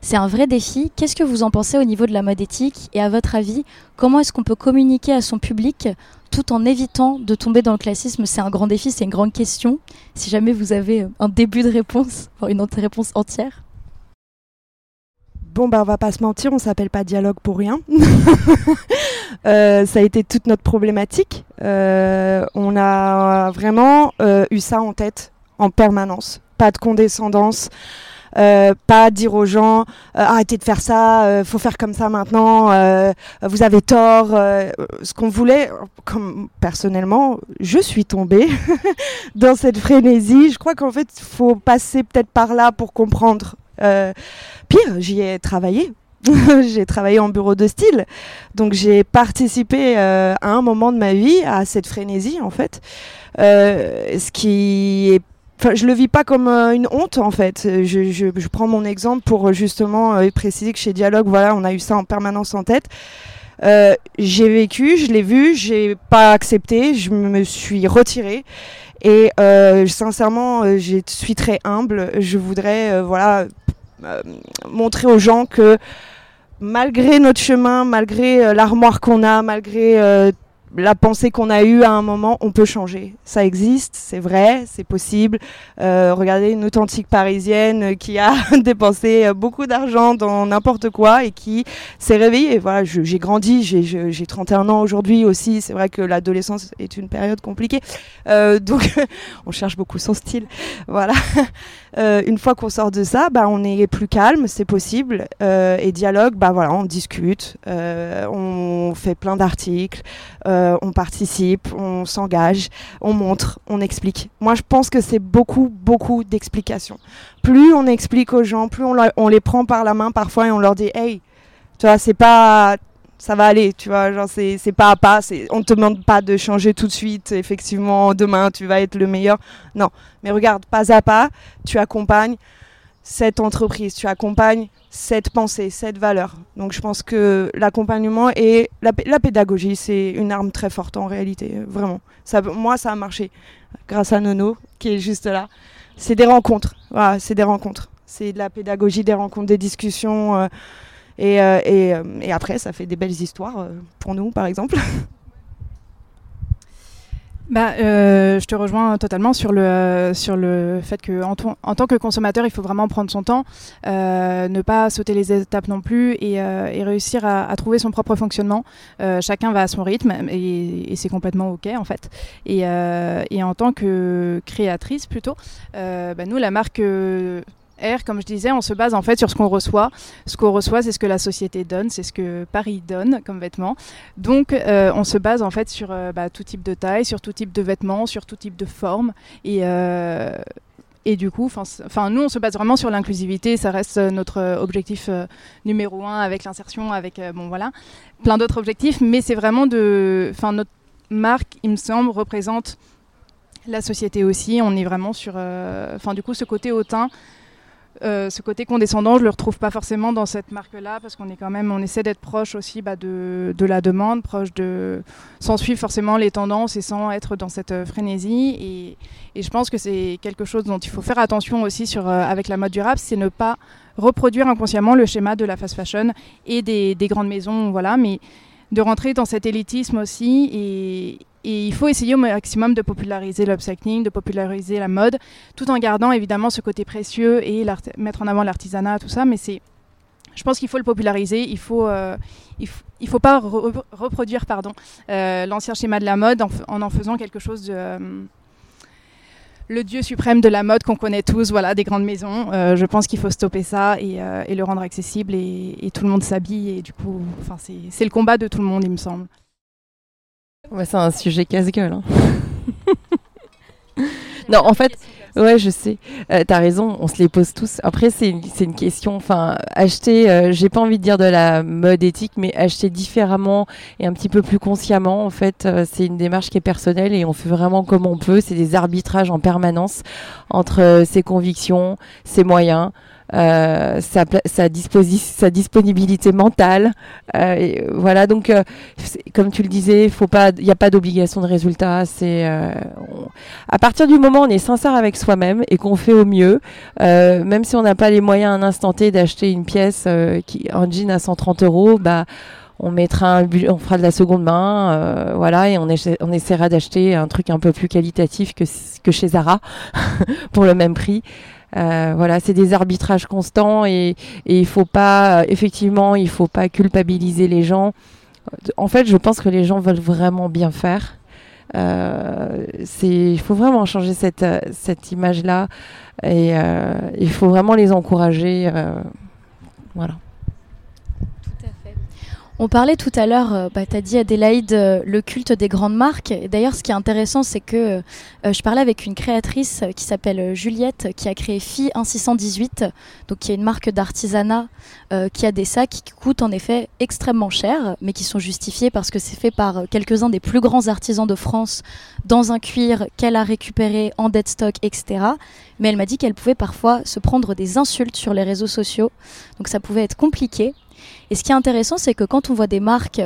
C'est un vrai défi. Qu'est-ce que vous en pensez au niveau de la mode éthique? Et à votre avis, comment est-ce qu'on peut communiquer à son public tout en évitant de tomber dans le classisme? C'est un grand défi, c'est une grande question. Si jamais vous avez un début de réponse, une réponse entière. Bon, bah, on va pas se mentir, on s'appelle pas dialogue pour rien. euh, ça a été toute notre problématique. Euh, on a vraiment euh, eu ça en tête en permanence. Pas de condescendance. Euh, pas dire aux gens arrêtez de faire ça, faut faire comme ça maintenant, vous avez tort. ce qu'on voulait, comme personnellement, je suis tombée dans cette frénésie. Je crois qu'en fait, faut passer peut-être par là pour comprendre euh, pire, j'y ai travaillé. j'ai travaillé en bureau de style, donc j'ai participé euh, à un moment de ma vie à cette frénésie en fait. Euh, ce qui est Enfin, je le vis pas comme une honte en fait. Je, je, prends mon exemple pour justement préciser que chez Dialogue, voilà, on a eu ça en permanence en tête. Euh, j'ai vécu, je l'ai vu, j'ai pas accepté, je me suis retirée. Et euh, sincèrement, je suis très humble. Je voudrais, voilà, euh, montrer aux gens que malgré notre chemin, malgré euh, l'armoire qu'on a, malgré euh, la pensée qu'on a eue à un moment, on peut changer. Ça existe, c'est vrai, c'est possible. Euh, regardez une authentique parisienne qui a dépensé beaucoup d'argent dans n'importe quoi et qui s'est réveillée. Voilà, j'ai grandi, j'ai 31 ans aujourd'hui aussi. C'est vrai que l'adolescence est une période compliquée. Euh, donc, on cherche beaucoup son style. Voilà. Euh, une fois qu'on sort de ça, bah, on est plus calme, c'est possible. Euh, et dialogue, bah voilà, on discute, euh, on fait plein d'articles. Euh, on participe, on s'engage, on montre, on explique. Moi, je pense que c'est beaucoup, beaucoup d'explications. Plus on explique aux gens, plus on, les prend par la main parfois et on leur dit, hey, tu vois, c'est pas ça va aller, tu vois, genre c'est, pas à pas, c'est, on te demande pas de changer tout de suite, effectivement, demain tu vas être le meilleur. Non, mais regarde, pas à pas, tu accompagnes cette entreprise, tu accompagnes cette pensée, cette valeur. Donc je pense que l'accompagnement et la, pédagogie, c'est une arme très forte en réalité, vraiment. Moi, ça a marché grâce à Nono, qui est juste là. C'est des rencontres, c'est des rencontres. C'est de la pédagogie, des rencontres, des discussions. Euh, et, euh, euh, et, après, ça fait des belles histoires pour nous, par exemple. bah, euh, Je te rejoins totalement sur le, sur le fait qu'en en, tant que consommateur, il faut vraiment prendre son temps, euh, ne pas sauter les étapes non plus et, euh, et réussir à, à, trouver son propre fonctionnement. Euh, chacun va à son rythme et, et c'est complètement OK en fait. Et, euh, et, en tant que créatrice plutôt, bah, nous, la marque R, comme je disais, on se base en fait sur ce qu'on reçoit. Ce qu'on reçoit, c'est ce que la société donne, c'est ce que Paris donne comme vêtements. Donc, euh, on se base en fait sur euh, bah, tout type de taille, sur tout type de vêtements, sur tout type de forme. Et, euh, et du coup, enfin, nous, on se base vraiment sur l'inclusivité. Ça reste notre objectif numéro un avec l'insertion, avec bon voilà, plein d'autres objectifs. Mais c'est vraiment de, enfin, notre marque, il me semble, représente la société aussi. On est vraiment sur, enfin du coup, ce côté hautain euh, ce côté condescendant, je le retrouve pas forcément dans cette marque-là parce qu'on est quand même, on essaie d'être proche aussi bah, de, la demande, proche de, sans suivre forcément les tendances et sans être dans cette euh, frénésie. Et, et je pense que c'est quelque chose dont il faut faire attention aussi sur, euh, avec la mode durable, c'est ne pas reproduire inconsciemment le schéma de la fast fashion et des, des grandes maisons, voilà, mais de rentrer dans cet élitisme aussi et, il faut essayer au maximum de populariser l'upcycling, de populariser la mode, tout en gardant évidemment ce côté précieux et mettre en avant l'artisanat, tout ça. Mais c'est, je pense qu'il faut le populariser. Il faut, euh, il, faut pas reproduire pardon euh, l'ancien schéma de la mode en, en, faisant quelque chose de euh, le dieu suprême de la mode qu'on connaît tous, voilà, des grandes maisons. je pense qu'il faut stopper ça et, et le rendre accessible et, et tout le monde s'habille et du coup, enfin, c'est le combat de tout le monde, il me semble c'est un sujet casse-gueule. Hein. non, en fait, ouais, je sais. Euh, T'as raison, on se les pose tous. Après, c'est une, une, question. Enfin, acheter, euh, j'ai pas envie de dire de la mode éthique, mais acheter différemment et un petit peu plus consciemment, en fait, euh, c'est une démarche qui est personnelle et on fait vraiment comme on peut. C'est des arbitrages en permanence entre euh, ses convictions, ses moyens. Euh, sa, sa, disponibilité mentale. Euh, voilà, donc euh, comme tu le disais, il n'y a pas d'obligation de résultat. C'est à partir du moment où on est sincère avec soi-même et qu'on fait au mieux, même si on n'a pas les moyens à un instant T d'acheter une pièce qui un jean à 130 euros, bah on mettra on fera de la seconde main, voilà, et on, on essaiera d'acheter un truc un peu plus qualitatif que, que chez Zara pour le même prix. Euh, voilà, c'est des arbitrages constants et, il faut pas, effectivement, il faut pas culpabiliser les gens. En fait, je pense que les gens veulent vraiment bien faire. Euh, il faut vraiment changer cette, cette image-là et euh, il faut vraiment les encourager. voilà. On parlait tout à l'heure, euh, bah, tu as dit Adélaïde, euh, le culte des grandes marques. D'ailleurs, ce qui est intéressant, c'est que euh, je parlais avec une créatrice qui s'appelle Juliette, qui a créé Phi 1618, donc qui est une marque d'artisanat qui a des sacs qui coûtent en effet extrêmement cher, mais qui sont justifiés parce que c'est fait par quelques-uns des plus grands artisans de France dans un cuir qu'elle a récupéré en dead stock, etc. Mais elle m'a dit qu'elle pouvait parfois se prendre des insultes sur les réseaux sociaux, donc ça pouvait être compliqué. Et ce qui est intéressant, c'est que quand on voit des marques,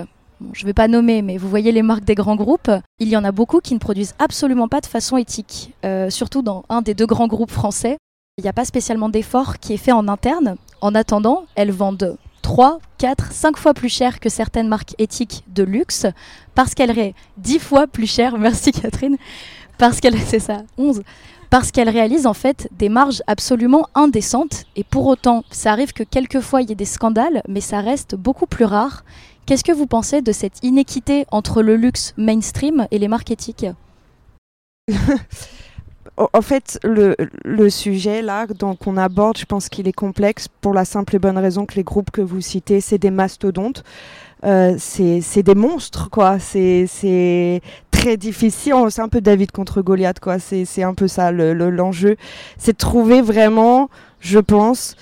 je ne vais pas nommer, mais vous voyez les marques des grands groupes, il y en a beaucoup qui ne produisent absolument pas de façon éthique. Euh, surtout dans un des deux grands groupes français, il n'y a pas spécialement d'effort qui est fait en interne. En attendant, elles vendent 3, 4, 5 fois plus cher que certaines marques éthiques de luxe, parce qu'elles seraient 10 fois plus cher, merci Catherine, parce qu'elles, c'est ça, 11, parce qu'elle réalise en fait des marges absolument indécentes. Et pour autant, ça arrive que quelquefois il y ait des scandales, mais ça reste beaucoup plus rare. Qu'est-ce que vous pensez de cette inéquité entre le luxe mainstream et les marques éthiques? En fait, le, sujet là qu'on aborde, je pense qu'il est complexe pour la simple et bonne raison que les groupes que vous citez, c'est des mastodontes. Euh, c'est des monstres, quoi. C'est très difficile. C'est un peu David contre Goliath, quoi. C'est un peu ça l'enjeu. Le, c'est de trouver vraiment, je pense,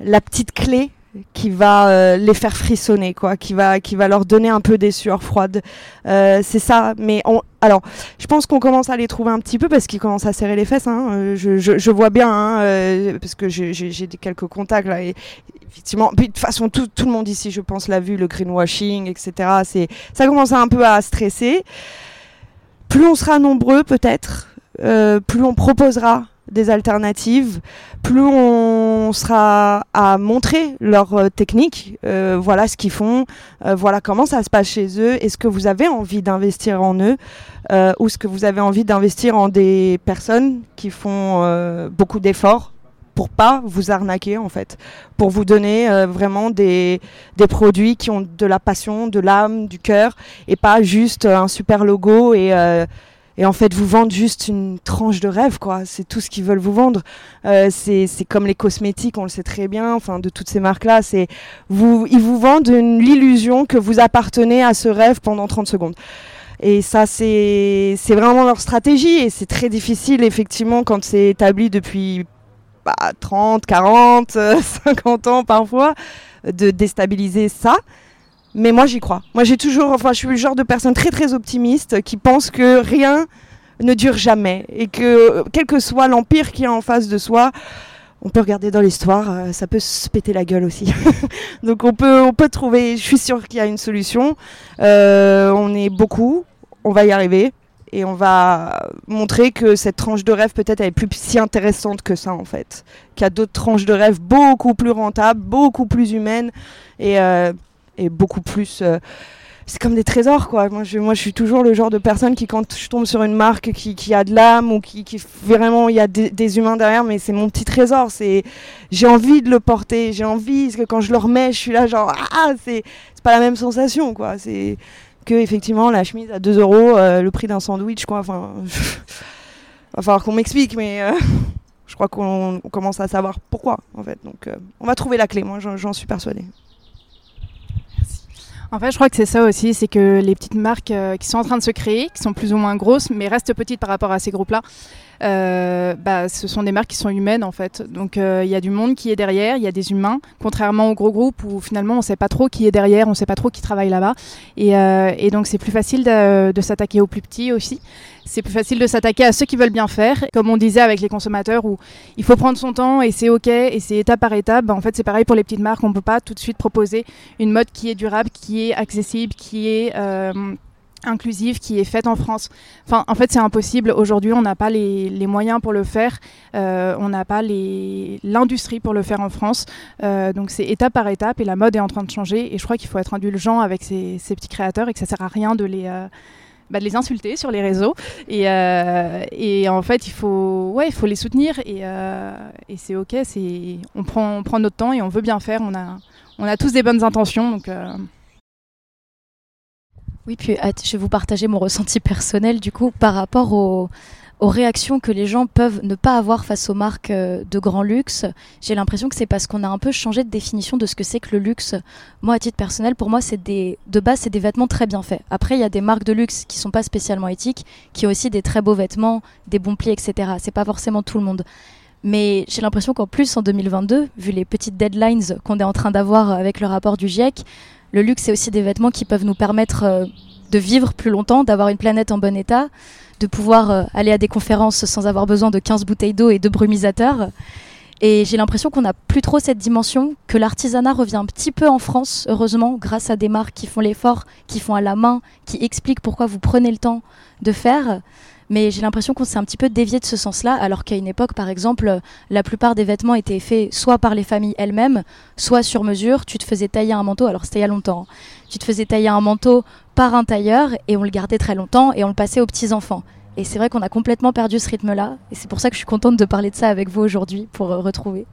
la petite clé qui va euh, les faire frissonner, quoi, qui va, qui va leur donner un peu des sueurs froides. Euh, c'est ça. Mais on, alors, je pense qu'on commence à les trouver un petit peu parce qu'ils commencent à serrer les fesses. Hein. Euh, je, je, vois bien, hein, parce que j'ai quelques contacts là. Et, effectivement, de toute façon, tout, tout, le monde ici, je pense, l'a vu, le greenwashing, etc. Ça commence un peu à stresser. Plus on sera nombreux, peut-être, euh, plus on proposera des alternatives, plus on sera à montrer leur euh, technique, euh, voilà ce qu'ils font, voilà comment ça se passe chez eux, est-ce que vous avez envie d'investir en eux, ou est-ce que vous avez envie d'investir en des personnes qui font beaucoup d'efforts pour pas vous arnaquer en fait, pour vous donner vraiment des, des produits qui ont de la passion, de l'âme, du cœur, et pas juste un super logo et et en fait vous vendent juste une tranche de rêve quoi. C'est tout ce qu'ils veulent vous vendre. Euh, c'est comme les cosmétiques on le sait très bien enfin de toutes ces marques là c'est vous ils vous vendent l'illusion que vous appartenez à ce rêve pendant 30 secondes. Et ça, c'est vraiment leur stratégie. Et c'est très difficile, effectivement, quand c'est établi depuis bah, 30, 40, 50 ans parfois, de déstabiliser ça. Mais moi, j'y crois. Moi, j'ai toujours, enfin, je suis le genre de personne très, très optimiste qui pense que rien ne dure jamais et que quel que soit l'empire qui est en face de soi, on peut regarder dans l'histoire, euh, ça peut se péter la gueule aussi. Donc on peut, on peut trouver, je suis sûre qu'il y a une solution. Euh, on est beaucoup, on va y arriver et on va montrer que cette tranche de rêve peut-être elle est plus si intéressante que ça en fait. Qu'il y a d'autres tranches de rêve beaucoup plus rentables, beaucoup plus humaines et, euh, beaucoup plus c'est comme des trésors quoi. Moi je, suis toujours le genre de personne qui quand je tombe sur une marque qui, a de l'âme ou qui, vraiment il y a des, humains derrière mais c'est mon petit trésor. C'est j'ai envie de le porter, j'ai envie parce que quand je le remets je suis là genre ah c'est pas la même sensation quoi. C'est que effectivement la chemise à 2 euros euh, le prix d'un sandwich quoi. Enfin va falloir qu'on m'explique mais euh, je crois qu'on commence à savoir pourquoi en fait. Donc euh, on va trouver la clé. Moi j'en suis persuadée. En fait, je crois que c'est ça aussi, c'est que les petites marques qui sont en train de se créer, qui sont plus ou moins grosses, mais restent petites par rapport à ces groupes-là, euh, bah, ce sont des marques qui sont humaines en fait. Donc euh, il y a du monde qui est derrière, il y a des humains, contrairement aux gros groupes où finalement on ne sait pas trop qui est derrière, on ne sait pas trop qui travaille là-bas. Et, euh, donc c'est plus facile de, de s'attaquer aux plus petits aussi. C'est plus facile de s'attaquer à ceux qui veulent bien faire, comme on disait avec les consommateurs où il faut prendre son temps et c'est ok et c'est étape par étape. Bah, en fait c'est pareil pour les petites marques, on ne peut pas tout de suite proposer une mode qui est durable, qui est accessible, qui est inclusive qui est faite en France. Enfin, en fait, c'est impossible. Aujourd'hui, on n'a pas les, moyens pour le faire. Euh, on n'a pas l'industrie pour le faire en France. Euh, donc, c'est étape par étape et la mode est en train de changer. Et je crois qu'il faut être indulgent avec ces, petits créateurs et que ça sert à rien de les, euh, bah, de les insulter sur les réseaux. Et, en fait, il faut, ouais, il faut les soutenir. Et, c'est OK. On prend, notre temps et on veut bien faire. On a, tous des bonnes intentions. Donc, oui, puis je vais vous partager mon ressenti personnel du coup par rapport aux réactions que les gens peuvent ne pas avoir face aux marques euh, de grand luxe. J'ai l'impression que c'est parce qu'on a un peu changé de définition de ce que c'est que le luxe. Moi, à titre personnel, pour moi, c'est des de base, c'est des vêtements très bien faits. Après, il y a des marques de luxe qui sont pas spécialement éthiques, qui ont aussi des très beaux vêtements, des bons plis, etc. C'est pas forcément tout le monde. Mais j'ai l'impression qu'en plus, en 2022, vu les petites deadlines qu'on est en train d'avoir avec le rapport du GIEC, le luxe, c'est aussi des vêtements qui peuvent nous permettre euh, de vivre plus longtemps, d'avoir une planète en bon état, de pouvoir euh, aller à des conférences sans avoir besoin de 15 bouteilles d'eau et de brumisateurs. Et j'ai l'impression qu'on n'a plus trop cette dimension, que l'artisanat revient un petit peu en France, heureusement, grâce à des marques qui font l'effort, qui font à la main, qui expliquent pourquoi vous prenez le temps de faire mais j'ai l'impression qu'on s'est un petit peu dévié de ce sens-là, alors qu'à une époque, par exemple, la plupart des vêtements étaient faits soit par les familles elles-mêmes, soit sur mesure. Tu te faisais tailler un manteau, alors c'était il y a longtemps, hein. tu te faisais tailler un manteau par un tailleur et on le gardait très longtemps et on le passait aux petits-enfants. Et c'est vrai qu'on a complètement perdu ce rythme-là, et c'est pour ça que je suis contente de parler de ça avec vous aujourd'hui, pour euh, retrouver.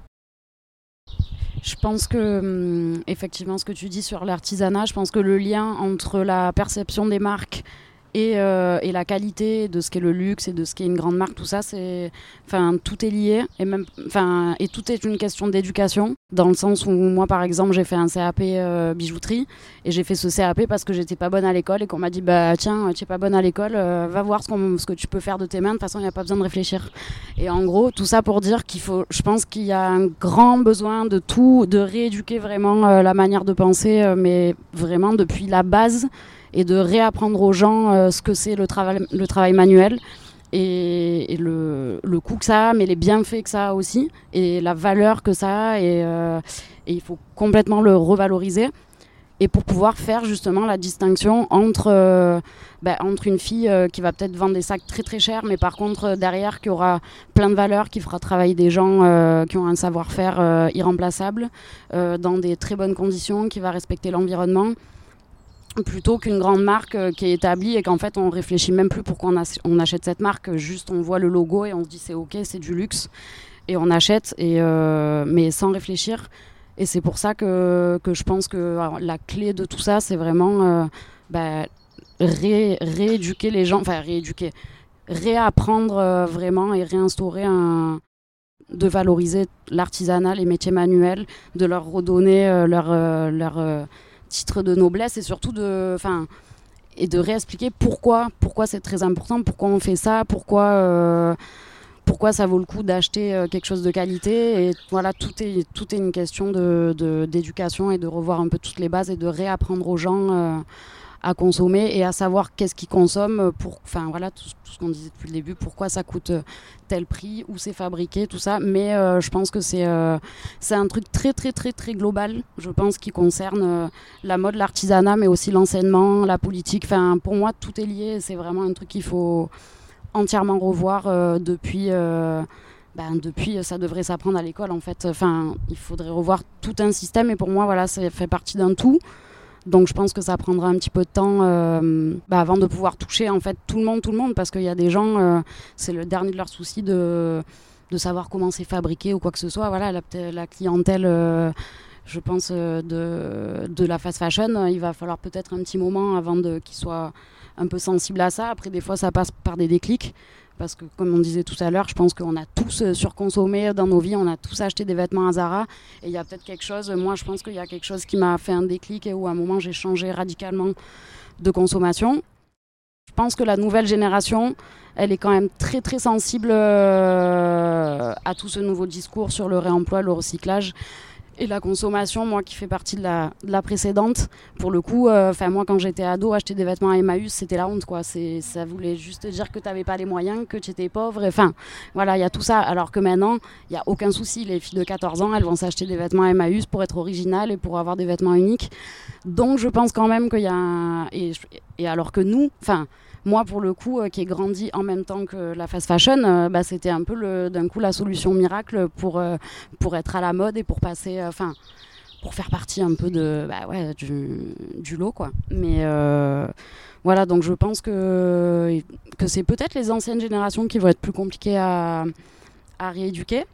Je pense que, hum, effectivement, ce que tu dis sur l'artisanat, je pense que le lien entre la perception des marques et, euh, et, la qualité de ce qu'est le luxe et de ce qu'est une grande marque, tout ça, c'est, enfin, tout est lié et même, enfin, et tout est une question d'éducation, dans le sens où moi, par exemple, j'ai fait un CAP euh, bijouterie et j'ai fait ce CAP parce que j'étais pas bonne à l'école et qu'on m'a dit, bah tiens, tu es pas bonne à l'école, euh, va voir ce, ce, que tu peux faire de tes mains. De toute façon, il n'y a pas besoin de réfléchir. Et en gros, tout ça pour dire qu'il faut, je pense qu'il y a un grand besoin de tout, de rééduquer vraiment la manière de penser, mais vraiment depuis la base et de réapprendre aux gens euh, ce que c'est le travail, le travail manuel et, le, coût que ça a, mais les bienfaits que ça a aussi et la valeur que ça a et, euh, il faut complètement le revaloriser et pour pouvoir faire justement la distinction entre, euh, ben, entre une fille qui va peut-être vendre des sacs très très chers, mais par contre derrière qui aura plein de valeurs, qui fera travailler des gens qui ont un savoir-faire irremplaçable, dans des très bonnes conditions, qui va respecter l'environnement plutôt qu'une grande marque euh, qui est établie et qu'en fait on réfléchit même plus pourquoi on, achète cette marque, juste on voit le logo et on se dit c'est ok, c'est du luxe et on achète, euh, mais sans réfléchir. Et c'est pour ça que, je pense que la clé de tout ça, c'est vraiment euh, bah, ré, rééduquer les gens, enfin rééduquer, réapprendre vraiment et réinstaurer de valoriser l'artisanat, les métiers manuels, de leur redonner leur titre de noblesse et surtout de, enfin, et de réexpliquer pourquoi, pourquoi c'est très important, pourquoi on fait ça, pourquoi, euh, pourquoi ça vaut le coup d'acheter euh, quelque chose de qualité. Et voilà, tout est, tout est une question de, d'éducation et de revoir un peu toutes les bases et de réapprendre aux gens euh, à consommer et à savoir qu'est-ce qu'ils consomment pour, enfin voilà, tout, ce qu'on disait depuis le début, pourquoi ça coûte euh, tel prix, où c'est fabriqué, tout ça. Mais euh, je pense que c'est euh, c'est un truc très très très très global, je pense, qui concerne la mode, l'artisanat, mais aussi l'enseignement, la politique. Enfin, pour moi, tout est lié. C'est vraiment un truc qu'il faut entièrement revoir depuis. Ben, depuis, ça devrait s'apprendre à l'école en fait. Enfin, il faudrait revoir tout un système et pour moi, voilà, ça fait partie d'un tout. Donc je pense que ça prendra un petit peu de temps euh, bah, avant de pouvoir toucher en fait tout le monde, tout le monde, parce qu'il y a des gens, euh, c'est le dernier de leurs soucis de, de savoir comment c'est fabriqué ou quoi que ce soit. Voilà, la, clientèle, euh, je pense, de, de la fast fashion, il va falloir peut-être un petit moment avant qu'ils soient un peu sensibles à ça. Après, des fois, ça passe par des déclics. Parce que, comme on disait tout à l'heure, je pense qu'on a tous euh, surconsommé dans nos vies, on a tous acheté des vêtements à Zara. Et il y a peut-être quelque chose, moi je pense qu'il y a quelque chose qui m'a fait un déclic et où à un moment j'ai changé radicalement de consommation. Je pense que la nouvelle génération, elle est quand même très très sensible euh, à tout ce nouveau discours sur le réemploi, le recyclage et la consommation, moi qui fais partie de la, de la précédente, pour le coup, euh, enfin moi quand j'étais ado, acheter des vêtements à Emmaüs, c'était la honte quoi. C'est, ça voulait juste dire que tu n'avais pas les moyens, que tu étais pauvre. Enfin, voilà, il y a tout ça. Alors que maintenant, il n'y a aucun souci. Les filles de 14 ans, elles vont s'acheter des vêtements à Emmaüs pour être originales et pour avoir des vêtements uniques. Donc je pense quand même qu'il y a... Et, et alors que nous, enfin moi, pour le coup, euh, qui ai grandi en même temps que la fast fashion, euh, bah, c'était un peu d'un coup la solution miracle pour, euh, pour être à la mode et pour passer, enfin, pour faire partie un peu de, bah, ouais, du, lot, quoi. Mais voilà, donc je pense que, que c'est peut-être les anciennes générations qui vont être plus compliquées à, à rééduquer.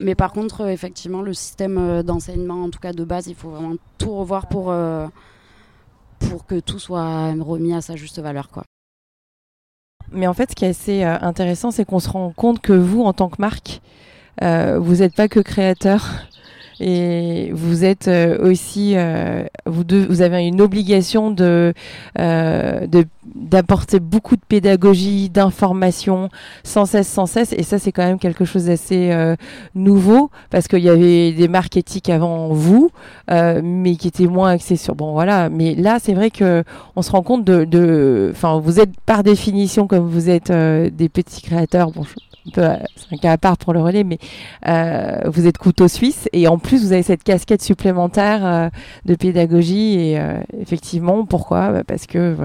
Mais par contre, effectivement, le système d'enseignement, en tout cas de base, il faut vraiment tout revoir pour, pour que tout soit remis à sa juste valeur. Quoi. Mais en fait, ce qui est assez euh, intéressant, c'est qu'on se rend compte que vous, en tant que marque, euh, vous n'êtes pas que créateur. Et vous êtes euh, aussi, vous, vous avez une obligation de, d'apporter beaucoup de pédagogie, d'information, sans cesse, sans cesse. Et ça, c'est quand même quelque chose d'assez nouveau, parce qu'il y avait des marques éthiques avant vous, mais qui étaient moins axées sur. Bon, voilà. Mais là, c'est vrai que on se rend compte de, enfin, vous êtes par définition, comme vous êtes des petits créateurs. Bon, c'est un cas à part pour le relais, mais euh, vous êtes couteau suisse et en plus vous avez cette casquette supplémentaire euh, de pédagogie et euh, effectivement pourquoi? Bah, Parce que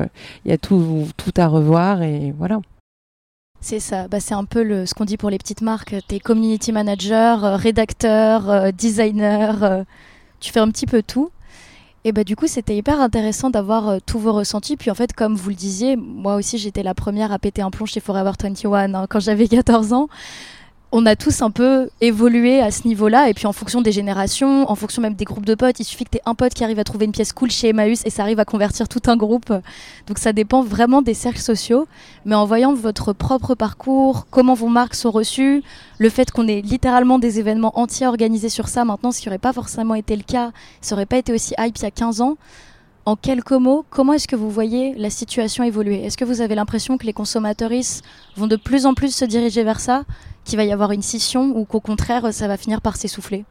il y a tout, à revoir et voilà. C'est ça, bah, c'est un peu ce qu'on dit pour les petites marques. Tu es community manager, rédacteur, designer, tu fais un petit peu tout. Et bah du coup, c'était hyper intéressant d'avoir euh, tous vos ressentis. Puis en fait, comme vous le disiez, moi aussi, j'étais la première à péter un plomb chez Forever 21 hein, quand j'avais 14 ans on a tous un peu évolué à ce niveau-là. Et puis en fonction des générations, en fonction même des groupes de potes, il suffit que tu aies un pote qui arrive à trouver une pièce cool chez Emmaüs et ça arrive à convertir tout un groupe. Donc ça dépend vraiment des cercles sociaux. Mais en voyant votre propre parcours, comment vos marques sont reçues, le fait qu'on ait littéralement des événements entiers organisés sur ça maintenant, ce qui n'aurait pas forcément été le cas, ça n'aurait pas été aussi hype il y a 15 ans. En quelques mots, comment est-ce que vous voyez la situation évoluer? Est-ce que vous avez l'impression que les consommateurs vont de plus en plus se diriger vers ça qu'il va y avoir une scission ou qu'au contraire ça va finir par s'essouffler?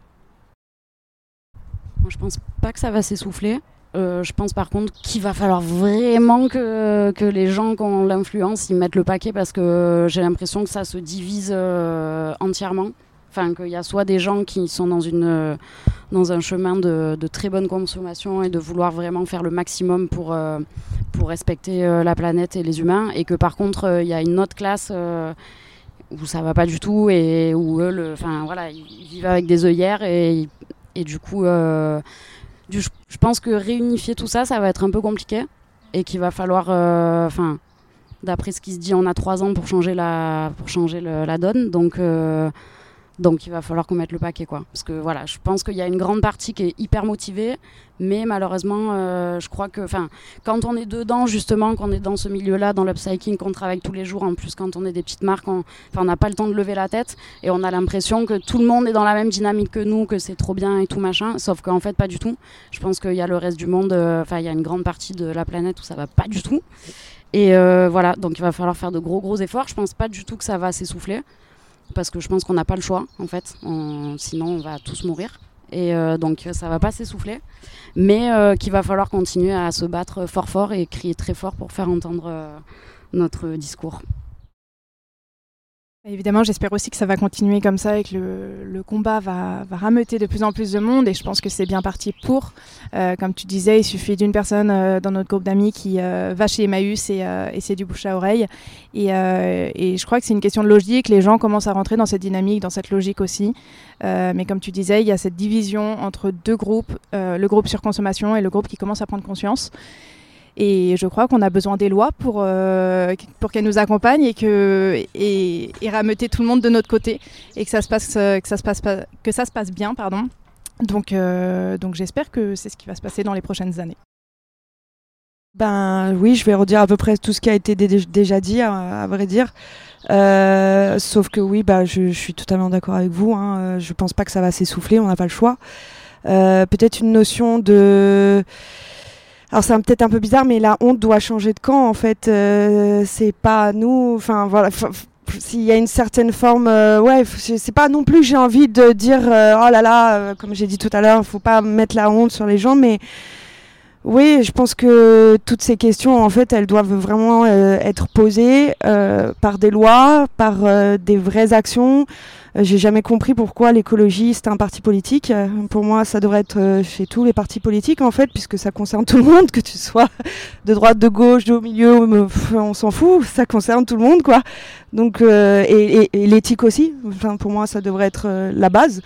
Je pense pas que ça va s'essouffler. Euh, je pense par contre qu'il va falloir vraiment que, que les gens qui ont l'influence y mettent le paquet parce que j'ai l'impression que ça se divise euh, entièrement. Qu'il y a soit des gens qui sont dans, une, dans un chemin de, de, très bonne consommation et de vouloir vraiment faire le maximum pour, euh, pour respecter la planète et les humains, et que par contre, il y a une autre classe où ça va pas du tout et où eux, le, enfin voilà, ils vivent avec des œillères et, et du coup, euh, je pense que réunifier tout ça, ça va être un peu compliqué et qu'il va falloir, euh, enfin, d'après ce qui se dit, on a trois ans pour changer la, pour changer la donne, donc. Donc il va falloir qu'on mette le paquet quoi. Parce que voilà, je pense qu'il y a une grande partie qui est hyper motivée, mais malheureusement, euh, je crois que quand on est dedans justement, qu'on est dans ce milieu-là, dans l'upcycling, qu'on travaille tous les jours, en plus quand on est des petites marques, on n'a pas le temps de lever la tête et on a l'impression que tout le monde est dans la même dynamique que nous, que c'est trop bien et tout machin, sauf qu'en fait pas du tout. Je pense qu'il y a le reste du monde, euh, enfin il y a une grande partie de la planète où ça va pas du tout. Et euh, voilà, donc il va falloir faire de gros gros efforts. Je pense pas du tout que ça va s'essouffler parce que je pense qu'on n'a pas le choix en fait, sinon on va tous mourir. Et donc ça va pas s'essouffler, mais qu'il va falloir continuer à se battre fort fort et crier très fort pour faire entendre notre discours. Évidemment, j'espère aussi que ça va continuer comme ça et que le, combat va, va, rameuter de plus en plus de monde et je pense que c'est bien parti pour. Euh, comme tu disais, il suffit d'une personne euh, dans notre groupe d'amis qui euh, va chez Emmaüs et, et c'est du bouche à oreille. Et, et je crois que c'est une question de logique. Les gens commencent à rentrer dans cette dynamique, dans cette logique aussi. mais comme tu disais, il y a cette division entre deux groupes, le groupe surconsommation et le groupe qui commence à prendre conscience. Et je crois qu'on a besoin des lois pour, euh, pour qu'elles nous accompagnent et, que, et, rameuter tout le monde de notre côté et que ça se passe, que ça se passe, que ça se passe bien. Pardon. Donc, euh, donc j'espère que c'est ce qui va se passer dans les prochaines années. Ben oui, je vais redire à peu près tout ce qui a été déjà dit, à, vrai dire. Euh, sauf que oui, bah, je, suis totalement d'accord avec vous. Hein. Je pense pas que ça va s'essouffler, on n'a pas le choix. Peut-être une notion de alors c'est peut-être un peu bizarre, mais la honte doit changer de camp en fait. Euh, c'est pas nous. Enfin voilà. S'il y a une certaine forme, euh, ouais, c'est pas non plus j'ai envie de dire euh, oh là là, comme j'ai dit tout à l'heure, faut pas mettre la honte sur les gens, mais oui, je pense que toutes ces questions, en fait, elles doivent vraiment être posées par des lois, par des vraies actions. Euh, j'ai jamais compris pourquoi l'écologie c'est un parti politique. Euh, pour moi, ça devrait être euh, chez tous les partis politiques en fait, puisque ça concerne tout le monde, que tu sois de droite, de gauche, de au milieu, on s'en fout, ça concerne tout le monde quoi. Donc et, l'éthique aussi. Enfin, pour moi, ça devrait être la base.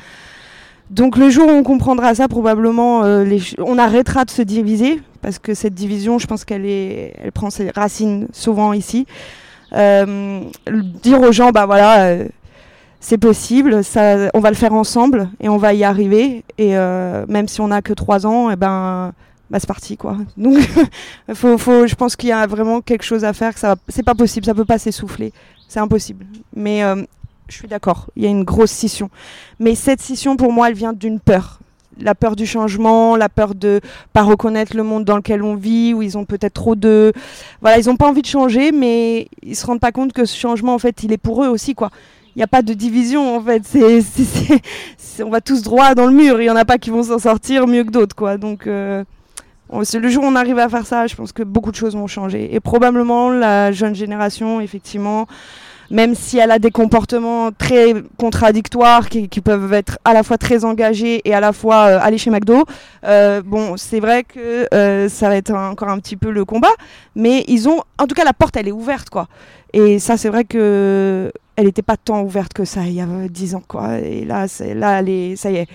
Donc le jour où on comprendra ça, probablement, on arrêtera de se diviser parce que cette division, je pense qu'elle elle prend ses racines souvent ici. dire aux gens, bah voilà c'est possible, ça, on va le faire ensemble et on va y arriver. Et euh, même si on n'a que trois ans, et eh ben, bah, c'est parti quoi. Donc, faut, faut, je pense qu'il y a vraiment quelque chose à faire. Que ça, c'est pas possible, ça peut pas s'essouffler, c'est impossible. Mais euh, je suis d'accord, il y a une grosse scission. Mais cette scission, pour moi, elle vient d'une peur. La peur du changement, la peur de pas reconnaître le monde dans lequel on vit, où ils ont peut-être trop de, voilà, ils ont pas envie de changer, mais ils se rendent pas compte que ce changement, en fait, il est pour eux aussi, quoi il n'y a pas de division en fait. C'est, on va tous droit dans le mur. Il n'y en a pas qui vont s'en sortir mieux que d'autres quoi. Donc euh, le jour où on arrive à faire ça, je pense que beaucoup de choses vont changer. Et probablement la jeune génération, effectivement, même si elle a des comportements très contradictoires qui, peuvent être à la fois très engagés et à la fois euh, aller chez McDo, euh, bon, c'est vrai que ça va être encore un petit peu le combat, mais ils ont, en tout cas, la porte, elle est ouverte, quoi. Et ça, c'est vrai que elle n'était pas tant ouverte que ça il y a 10 ans quoi. Et là là ça y est.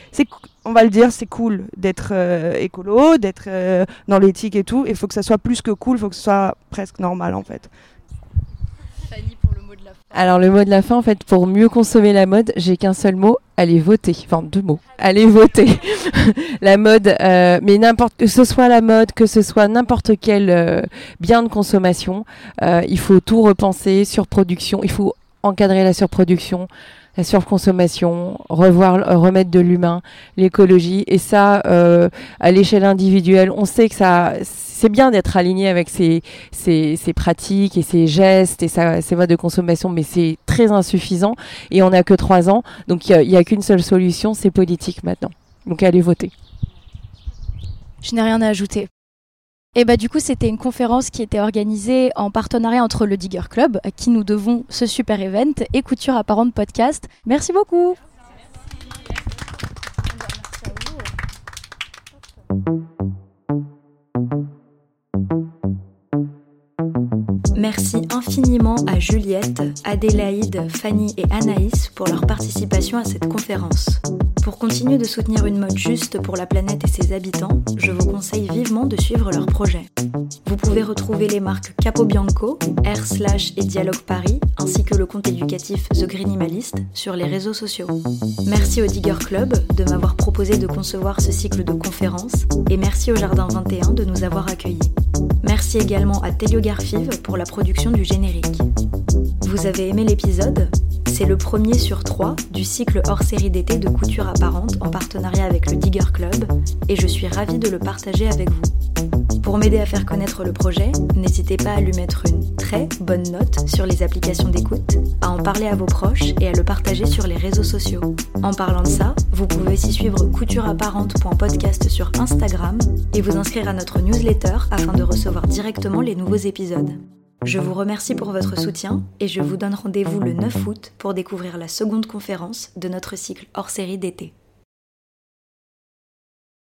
On va le dire c'est cool d'être euh, écolo d'être euh, dans l'éthique et tout. Il faut que ça soit plus que cool il faut que ce soit presque normal en fait. Fanny alors le mot de la fin en fait pour mieux consommer la mode j'ai qu'un seul mot allez voter. Enfin deux mots. Allez voter. La mode euh, mais n'importe que ce soit la mode que ce soit n'importe quel bien de consommation il faut tout repenser sur production il faut encadrer la surproduction, la surconsommation, revoir, euh, remettre de l'humain, l'écologie. Et ça, euh, à l'échelle individuelle, on sait que ça, c'est bien d'être aligné avec ces, ces, pratiques et ces gestes et ces modes de consommation, mais c'est très insuffisant. Et on n'a que trois ans, donc il n'y a, a qu'une seule solution, c'est politique maintenant. Donc allez voter. Je n'ai rien à ajouter. Et bah du coup, c'était une conférence qui était organisée en partenariat entre le Digger Club, à qui nous devons ce super event, et Couture Apparente Podcast. Merci beaucoup. Merci infiniment à Juliette, Adélaïde, Fanny et Anaïs pour leur participation à cette conférence. Pour continuer de soutenir une mode juste pour la planète et ses habitants, je vous conseille vivement de suivre leurs projets. Vous pouvez retrouver les marques Capo Bianco, R Slash et Dialogue Paris, ainsi que le compte éducatif The Greenimalist sur les réseaux sociaux. Merci au Digger Club de m'avoir proposé de concevoir ce cycle de conférences et merci au Jardin 21 de nous avoir accueillis. Merci également à Telio Garfive pour la production du générique. Vous avez aimé l'épisode? C'est le premier sur trois du cycle hors série d'été de couture apparente en partenariat avec le Digger Club et je suis ravie de le partager avec vous. Pour m'aider à faire connaître le projet, n'hésitez pas à lui mettre une très bonne note sur les applications d'écoute, à en parler à vos proches et à le partager sur les réseaux sociaux. En parlant de ça, vous pouvez aussi suivre coutureapparente.podcast sur Instagram et vous inscrire à notre newsletter afin de recevoir directement les nouveaux épisodes. Je vous remercie pour votre soutien et je vous donne rendez-vous le 9 août pour découvrir la seconde conférence de notre cycle hors série d'été.